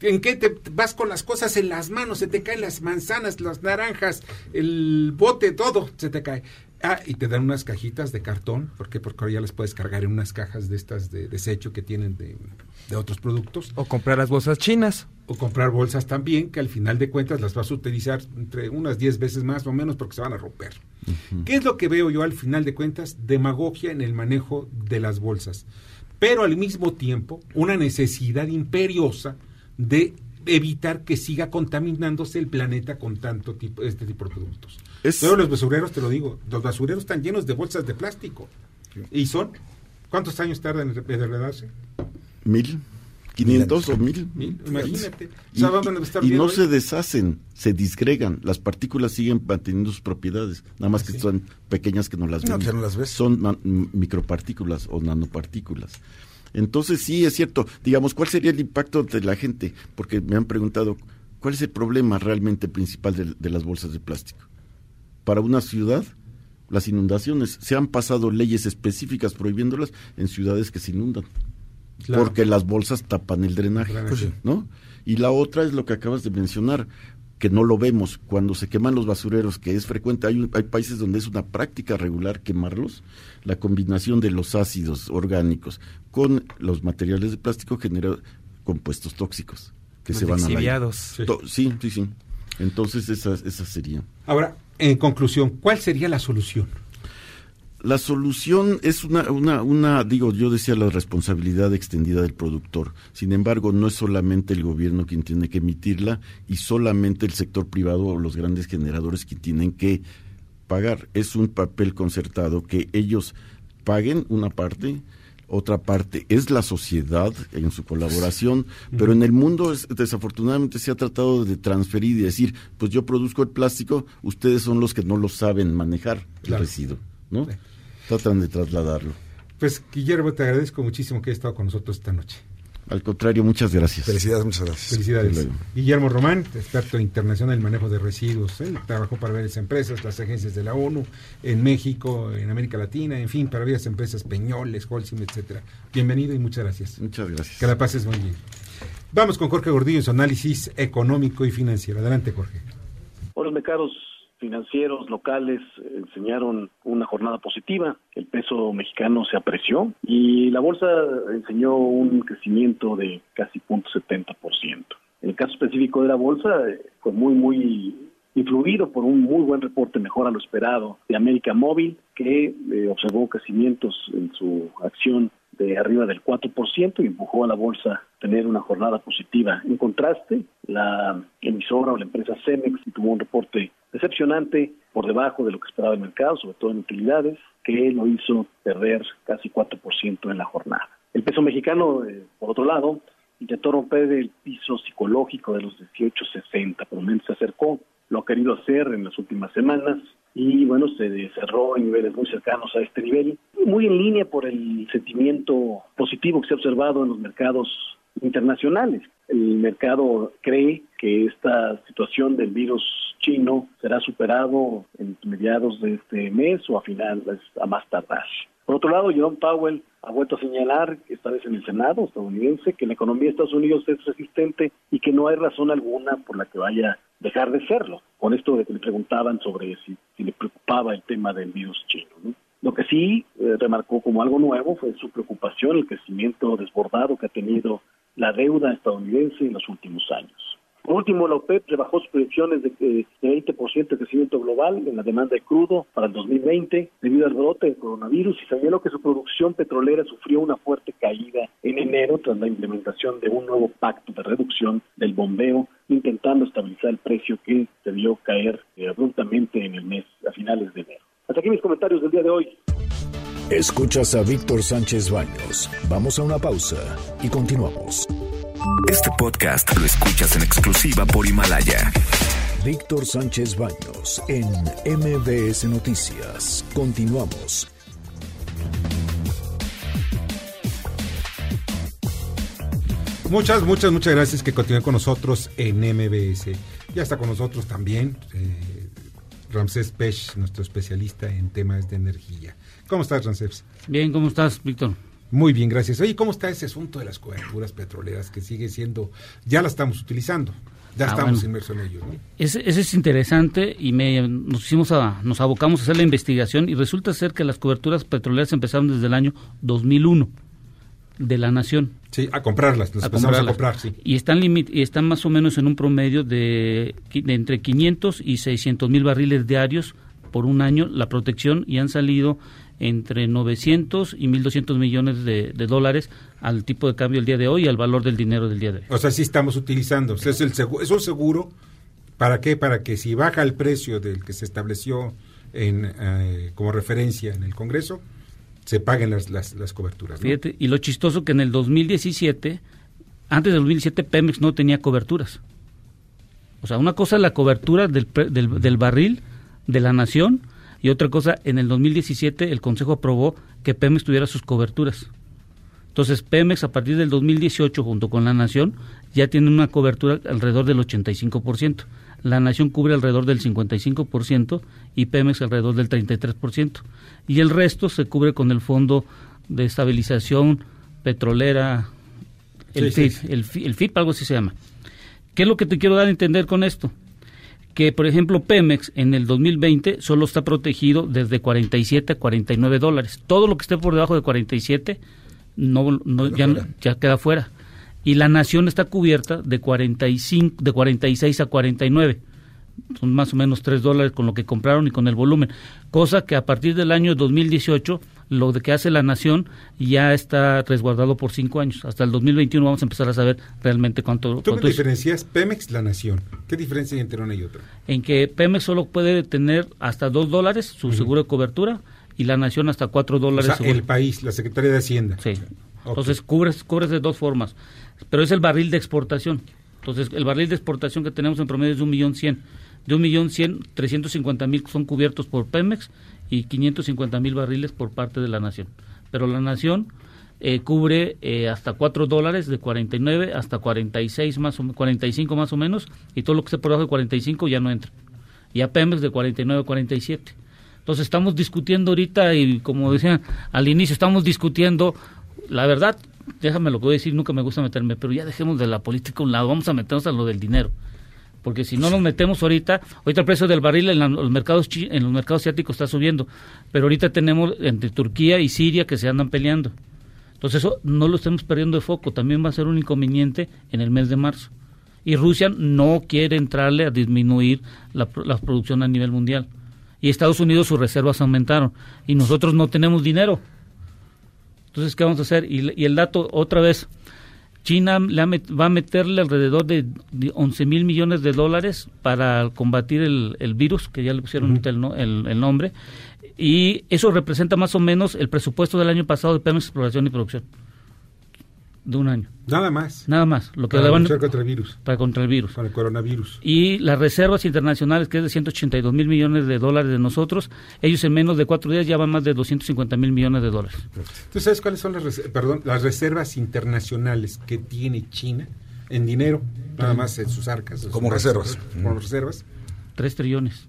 S1: ¿En qué te vas con las cosas en las manos? Se te caen las manzanas, las naranjas, el bote, todo se te cae. Ah, y te dan unas cajitas de cartón, ¿por qué? Porque ahora ya las puedes cargar en unas cajas de estas de desecho que tienen de, de otros productos.
S3: O comprar las bolsas chinas.
S1: O comprar bolsas también, que al final de cuentas las vas a utilizar entre unas 10 veces más o menos porque se van a romper. ¿Qué es lo que veo yo al final de cuentas? Demagogia en el manejo de las bolsas. Pero al mismo tiempo, una necesidad imperiosa de evitar que siga contaminándose el planeta con tanto tipo, este tipo de productos. Pero los basureros, te lo digo, los basureros están llenos de bolsas de plástico. ¿Y son? ¿Cuántos años tardan en degradarse?
S20: Mil. ¿500 o mil?
S1: Imagínate.
S20: Y, y no se deshacen, se disgregan. Las partículas siguen manteniendo sus propiedades. Nada más que son pequeñas que no las,
S2: no,
S20: ven.
S2: no las ves.
S20: Son micropartículas o nanopartículas. Entonces sí, es cierto. Digamos, ¿cuál sería el impacto de la gente? Porque me han preguntado, ¿cuál es el problema realmente principal de, de las bolsas de plástico? Para una ciudad, las inundaciones. Se han pasado leyes específicas prohibiéndolas en ciudades que se inundan. Claro. Porque las bolsas tapan el drenaje, pues, ¿no? Y la otra es lo que acabas de mencionar, que no lo vemos cuando se queman los basureros, que es frecuente. Hay, hay países donde es una práctica regular quemarlos. La combinación de los ácidos orgánicos con los materiales de plástico genera compuestos tóxicos que se van a
S3: sí.
S20: sí, sí, sí. Entonces esa, esa sería.
S1: Ahora, en conclusión, ¿cuál sería la solución?
S20: La solución es una, una, una, digo, yo decía la responsabilidad extendida del productor. Sin embargo, no es solamente el gobierno quien tiene que emitirla y solamente el sector privado o los grandes generadores que tienen que pagar. Es un papel concertado que ellos paguen una parte, otra parte es la sociedad en su colaboración, pero en el mundo es, desafortunadamente se ha tratado de transferir y decir, pues yo produzco el plástico, ustedes son los que no lo saben manejar el
S1: Claro.
S20: residuo, ¿no? Tratan de trasladarlo.
S1: Pues Guillermo, te agradezco muchísimo que hayas estado con nosotros esta noche.
S20: Al contrario, muchas gracias.
S2: Felicidades, muchas gracias.
S1: Felicidades. Guillermo Román, experto internacional en manejo de residuos. Él trabajó para varias empresas, las agencias de la ONU, en México, en América Latina, en fin, para varias empresas, Peñoles, Holcim, etcétera. Bienvenido y muchas gracias.
S20: Muchas gracias.
S1: Que la pases muy bien. Vamos con Jorge Gordillo en su análisis económico y financiero. Adelante, Jorge.
S21: Hoy los mercados financieros locales enseñaron una jornada positiva. El peso mexicano se apreció y la bolsa enseñó un crecimiento de casi 0.70%. En el caso específico de la bolsa, eh, fue muy, muy influido por un muy buen reporte, mejor a lo esperado, de América Móvil, que eh, observó crecimientos en su acción de arriba del 4% y empujó a la bolsa a tener una jornada positiva. En contraste, la emisora o la empresa Cemex tuvo un reporte decepcionante por debajo de lo que esperaba el mercado, sobre todo en utilidades, que lo hizo perder casi 4% en la jornada. El peso mexicano, eh, por otro lado, intentó romper el piso psicológico de los 18.60, por lo menos se acercó, lo ha querido hacer en las últimas semanas y bueno, se cerró en niveles muy cercanos a este nivel, muy en línea por el sentimiento positivo que se ha observado en los mercados internacionales. El mercado cree que esta situación del virus chino será superado en mediados de este mes o a finales, a más tardar. Por otro lado, Jerome Powell ha vuelto a señalar, esta vez en el Senado estadounidense, que la economía de Estados Unidos es resistente y que no hay razón alguna por la que vaya a dejar de serlo. Con esto de que le preguntaban sobre si, le preocupaba el tema del virus chino. ¿no? Lo que sí eh, remarcó como algo nuevo fue su preocupación, el crecimiento desbordado que ha tenido la deuda estadounidense en los últimos años. Por último, la OPEP rebajó sus proyecciones de, eh, de 20% de crecimiento global en la demanda de crudo para el 2020 debido al brote del coronavirus y señaló que su producción petrolera sufrió una fuerte caída en enero tras la implementación de un nuevo pacto de reducción del bombeo, intentando estabilizar el precio que se vio caer eh, abruptamente en el mes a finales de enero. Hasta aquí mis comentarios del día de hoy.
S5: Escuchas a Víctor Sánchez Baños. Vamos a una pausa y continuamos.
S14: Este podcast lo escuchas en exclusiva por Himalaya.
S5: Víctor Sánchez Baños en MBS Noticias. Continuamos.
S1: Muchas, muchas, muchas gracias que continúen con nosotros en MBS. Ya está con nosotros también eh, Ramsés Pech, nuestro especialista en temas de energía. ¿Cómo estás, Ramsés?
S22: Bien, ¿cómo estás, Víctor?
S1: Muy bien, gracias. Oye, ¿cómo está ese asunto de las coberturas petroleras que sigue siendo, ya la estamos utilizando? Ya
S23: Ah,
S1: estamos
S23: bueno.
S1: inmersos en ello. ¿no?
S23: Ese, ese es interesante y me, nos, hicimos a, nos abocamos a hacer la investigación y resulta ser que las coberturas petroleras empezaron desde el año 2001 de la nación.
S1: Sí, a comprarlas, las
S23: a
S1: empezamos a
S23: comprarlas.
S1: comprar, sí.
S23: Y están, limit- y están más o menos en un promedio de entre 500 y 600 mil barriles diarios por un año la protección y han salido entre 900 y 1.200 millones de, de dólares al tipo de cambio el día de hoy y al valor del dinero del día de hoy.
S1: O sea, sí estamos utilizando. O sea, es, el seguro, es un seguro. ¿Para qué? Para que si baja el precio del que se estableció en, eh, como referencia en el Congreso, se paguen las, las, las coberturas. ¿no?
S23: Fíjate, y lo chistoso que en el 2017, antes del 2017, Pemex no tenía coberturas. O sea, una cosa es la cobertura del, del, del barril de la nación y otra cosa, en el 2017 el Consejo aprobó que Pemex tuviera sus coberturas. Entonces, Pemex a partir del 2018, junto con la nación, ya tiene una cobertura alrededor del 85%. La nación cubre alrededor del 55% y Pemex alrededor del 33%. Y el resto se cubre con el Fondo de Estabilización Petrolera, el
S1: Sí,
S23: FIP, el, FI- el FIP, algo así se llama. ¿Qué es lo que te quiero dar a entender con esto? Que, por ejemplo, Pemex en el 2020 solo está protegido desde 47 a 49 dólares. Todo lo que esté por debajo de 47 no, no- ya, queda fuera. Y la nación está cubierta de 45, de 46 a 49. Son más o menos 3 dólares con lo que compraron y con el volumen. Cosa que a partir del año 2018, lo de que hace la nación ya está resguardado por 5 años. Hasta el 2021 vamos a empezar a saber realmente cuánto,
S1: ¿Tú
S23: cuánto
S1: me diferencias Pemex, la nación? ¿Qué diferencia hay entre una y otra?
S23: En que Pemex solo puede tener hasta 2 dólares su seguro de cobertura y la nación hasta 4
S1: O
S23: dólares.
S1: sea, el país, la Secretaría de Hacienda.
S23: Sí. Entonces cubres, cubres de dos formas. Pero es el barril de exportación. Entonces el barril de exportación que tenemos en promedio es de un millón cien. De un millón cien, 350 mil son cubiertos por Pemex y 550 mil barriles por parte de la nación. Pero la nación eh, cubre eh, hasta 4 dólares de 49 hasta 46 más o, 45 más o menos y todo lo que esté por debajo de 45 ya no entra. Y a Pemex de 49 a 47. Entonces estamos discutiendo ahorita y como decía al inicio, estamos discutiendo, la verdad, déjame lo que voy a decir, nunca me gusta meterme, pero ya dejemos de la política a un lado, vamos a meternos a lo del dinero. Porque si no nos metemos ahorita, ahorita el precio del barril en la- los mercados en los mercados asiáticos está subiendo, pero ahorita tenemos entre Turquía y Siria que se andan peleando. Entonces eso no lo estemos perdiendo de foco, también va a ser un inconveniente en el mes de marzo. Y Rusia no quiere entrarle a disminuir la, la producción a nivel mundial. Y Estados Unidos sus reservas aumentaron y nosotros no tenemos dinero. Entonces, ¿qué vamos a hacer? Y el dato, otra vez, China le ha met- va a meterle alrededor de, de 11 mil millones de dólares para combatir el, el virus, que ya le pusieron el, el- el nombre, y eso representa más o menos el presupuesto del año pasado de Pemex Exploración y Producción, de un año.
S1: Nada más.
S23: Nada más. Lo que
S1: Para
S23: le van-
S1: luchar contra el virus.
S23: para contra el virus.
S1: Para el coronavirus.
S23: Y las reservas internacionales, que es de 182 mil millones de dólares de nosotros, ellos en menos de cuatro días ya van más de 250 mil millones de dólares.
S1: ¿Tú sabes cuáles son las, res- perdón, las reservas internacionales que tiene China en dinero? Nada más en sus arcas. en
S2: Como reservas.
S1: Como reservas.
S23: Tres trillones.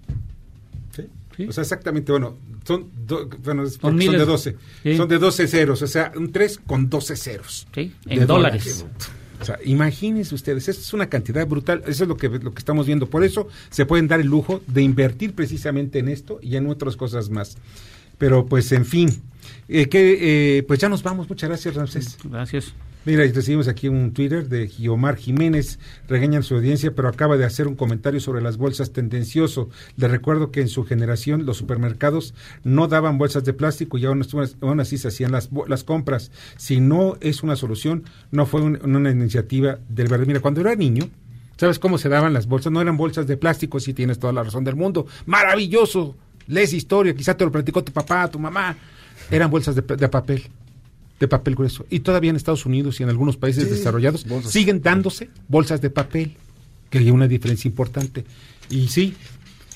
S1: Sí. O sea, exactamente, bueno, son, do- bueno,
S23: Son
S1: de 12.
S23: Sí.
S1: Son de 12 ceros, o sea, un 3 con 12 ceros.
S23: Sí, en dólares.
S1: O sea, imagínense ustedes, esto es una cantidad brutal, eso es lo que, lo que estamos viendo. Por eso se pueden dar el lujo de invertir precisamente en esto y en otras cosas más. Pero pues, en fin, eh, que, eh, pues ya nos vamos. Muchas gracias, Ramsés.
S23: Gracias.
S1: Mira, y recibimos aquí un Twitter de Guiomar Jiménez, regañan su audiencia, pero acaba de hacer un comentario sobre las bolsas tendencioso. Le recuerdo que en su generación los supermercados no daban bolsas de plástico y aún, aún- así se hacían las, las compras. Si no es una solución, no fue un- una iniciativa del verde. Mira, cuando era niño, ¿sabes cómo se daban las bolsas? No eran bolsas de plástico, si tienes toda la razón del mundo. Maravilloso. Lees historia, quizá te lo platicó tu papá, tu mamá. Eran bolsas de, de papel de papel grueso. Y todavía en Estados Unidos y en algunos países
S2: Sí,
S1: desarrollados
S2: bolsas.
S1: siguen dándose bolsas de papel, que hay una diferencia importante. Y sí,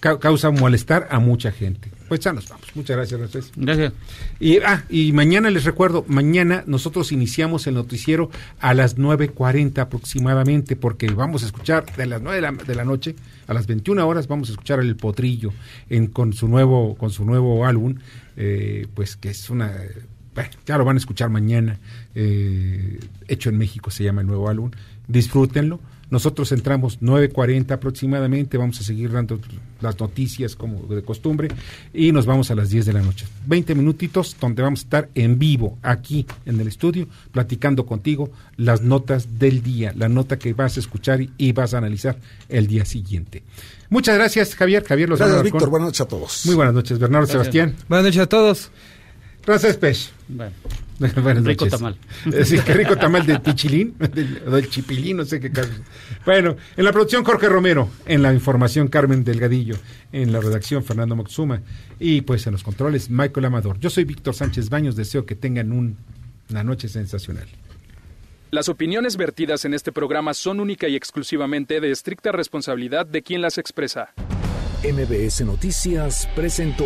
S1: ca- causa malestar a mucha gente. Pues ya nos vamos. Muchas gracias, Ramsés.
S23: Gracias.
S1: Y, ah, y mañana les recuerdo, mañana nosotros iniciamos el noticiero a las 9.40 aproximadamente, porque vamos a escuchar de las 9 de la, de la noche a las 21 horas, vamos a escuchar El Potrillo en, con, su nuevo, con su nuevo álbum, eh, pues que es una bueno, ya lo van a escuchar mañana. Eh, Hecho en México se llama el nuevo álbum. Disfrútenlo. Nosotros entramos 9.40 aproximadamente, vamos a seguir dando las noticias como de costumbre y nos vamos a las 10 de la noche. 20 minutitos donde vamos a estar en vivo aquí en el estudio platicando contigo las notas del día, la nota que vas a escuchar y, vas a analizar el día siguiente. Muchas gracias Javier, Javier
S2: Los Gracias Víctor, buenas noches a todos.
S1: Muy buenas noches Bernardo Sebastián.
S3: Buenas noches a todos.
S1: Gracias Pech.
S23: Bueno.
S1: Buenas
S23: rico
S1: noches.
S23: tamal.
S1: Eh, Sí, qué rico tamal de pichilín, del, del chipilín, no sé qué caso. Bueno, en la producción Jorge Romero, en la información Carmen Delgadillo, en la redacción Fernando Moxuma y pues en los controles Michael Amador. Yo soy Víctor Sánchez Baños, deseo que tengan un- una noche sensacional.
S24: Las opiniones vertidas en este programa son única y exclusivamente de estricta responsabilidad de quien las expresa.
S5: MBS Noticias presentó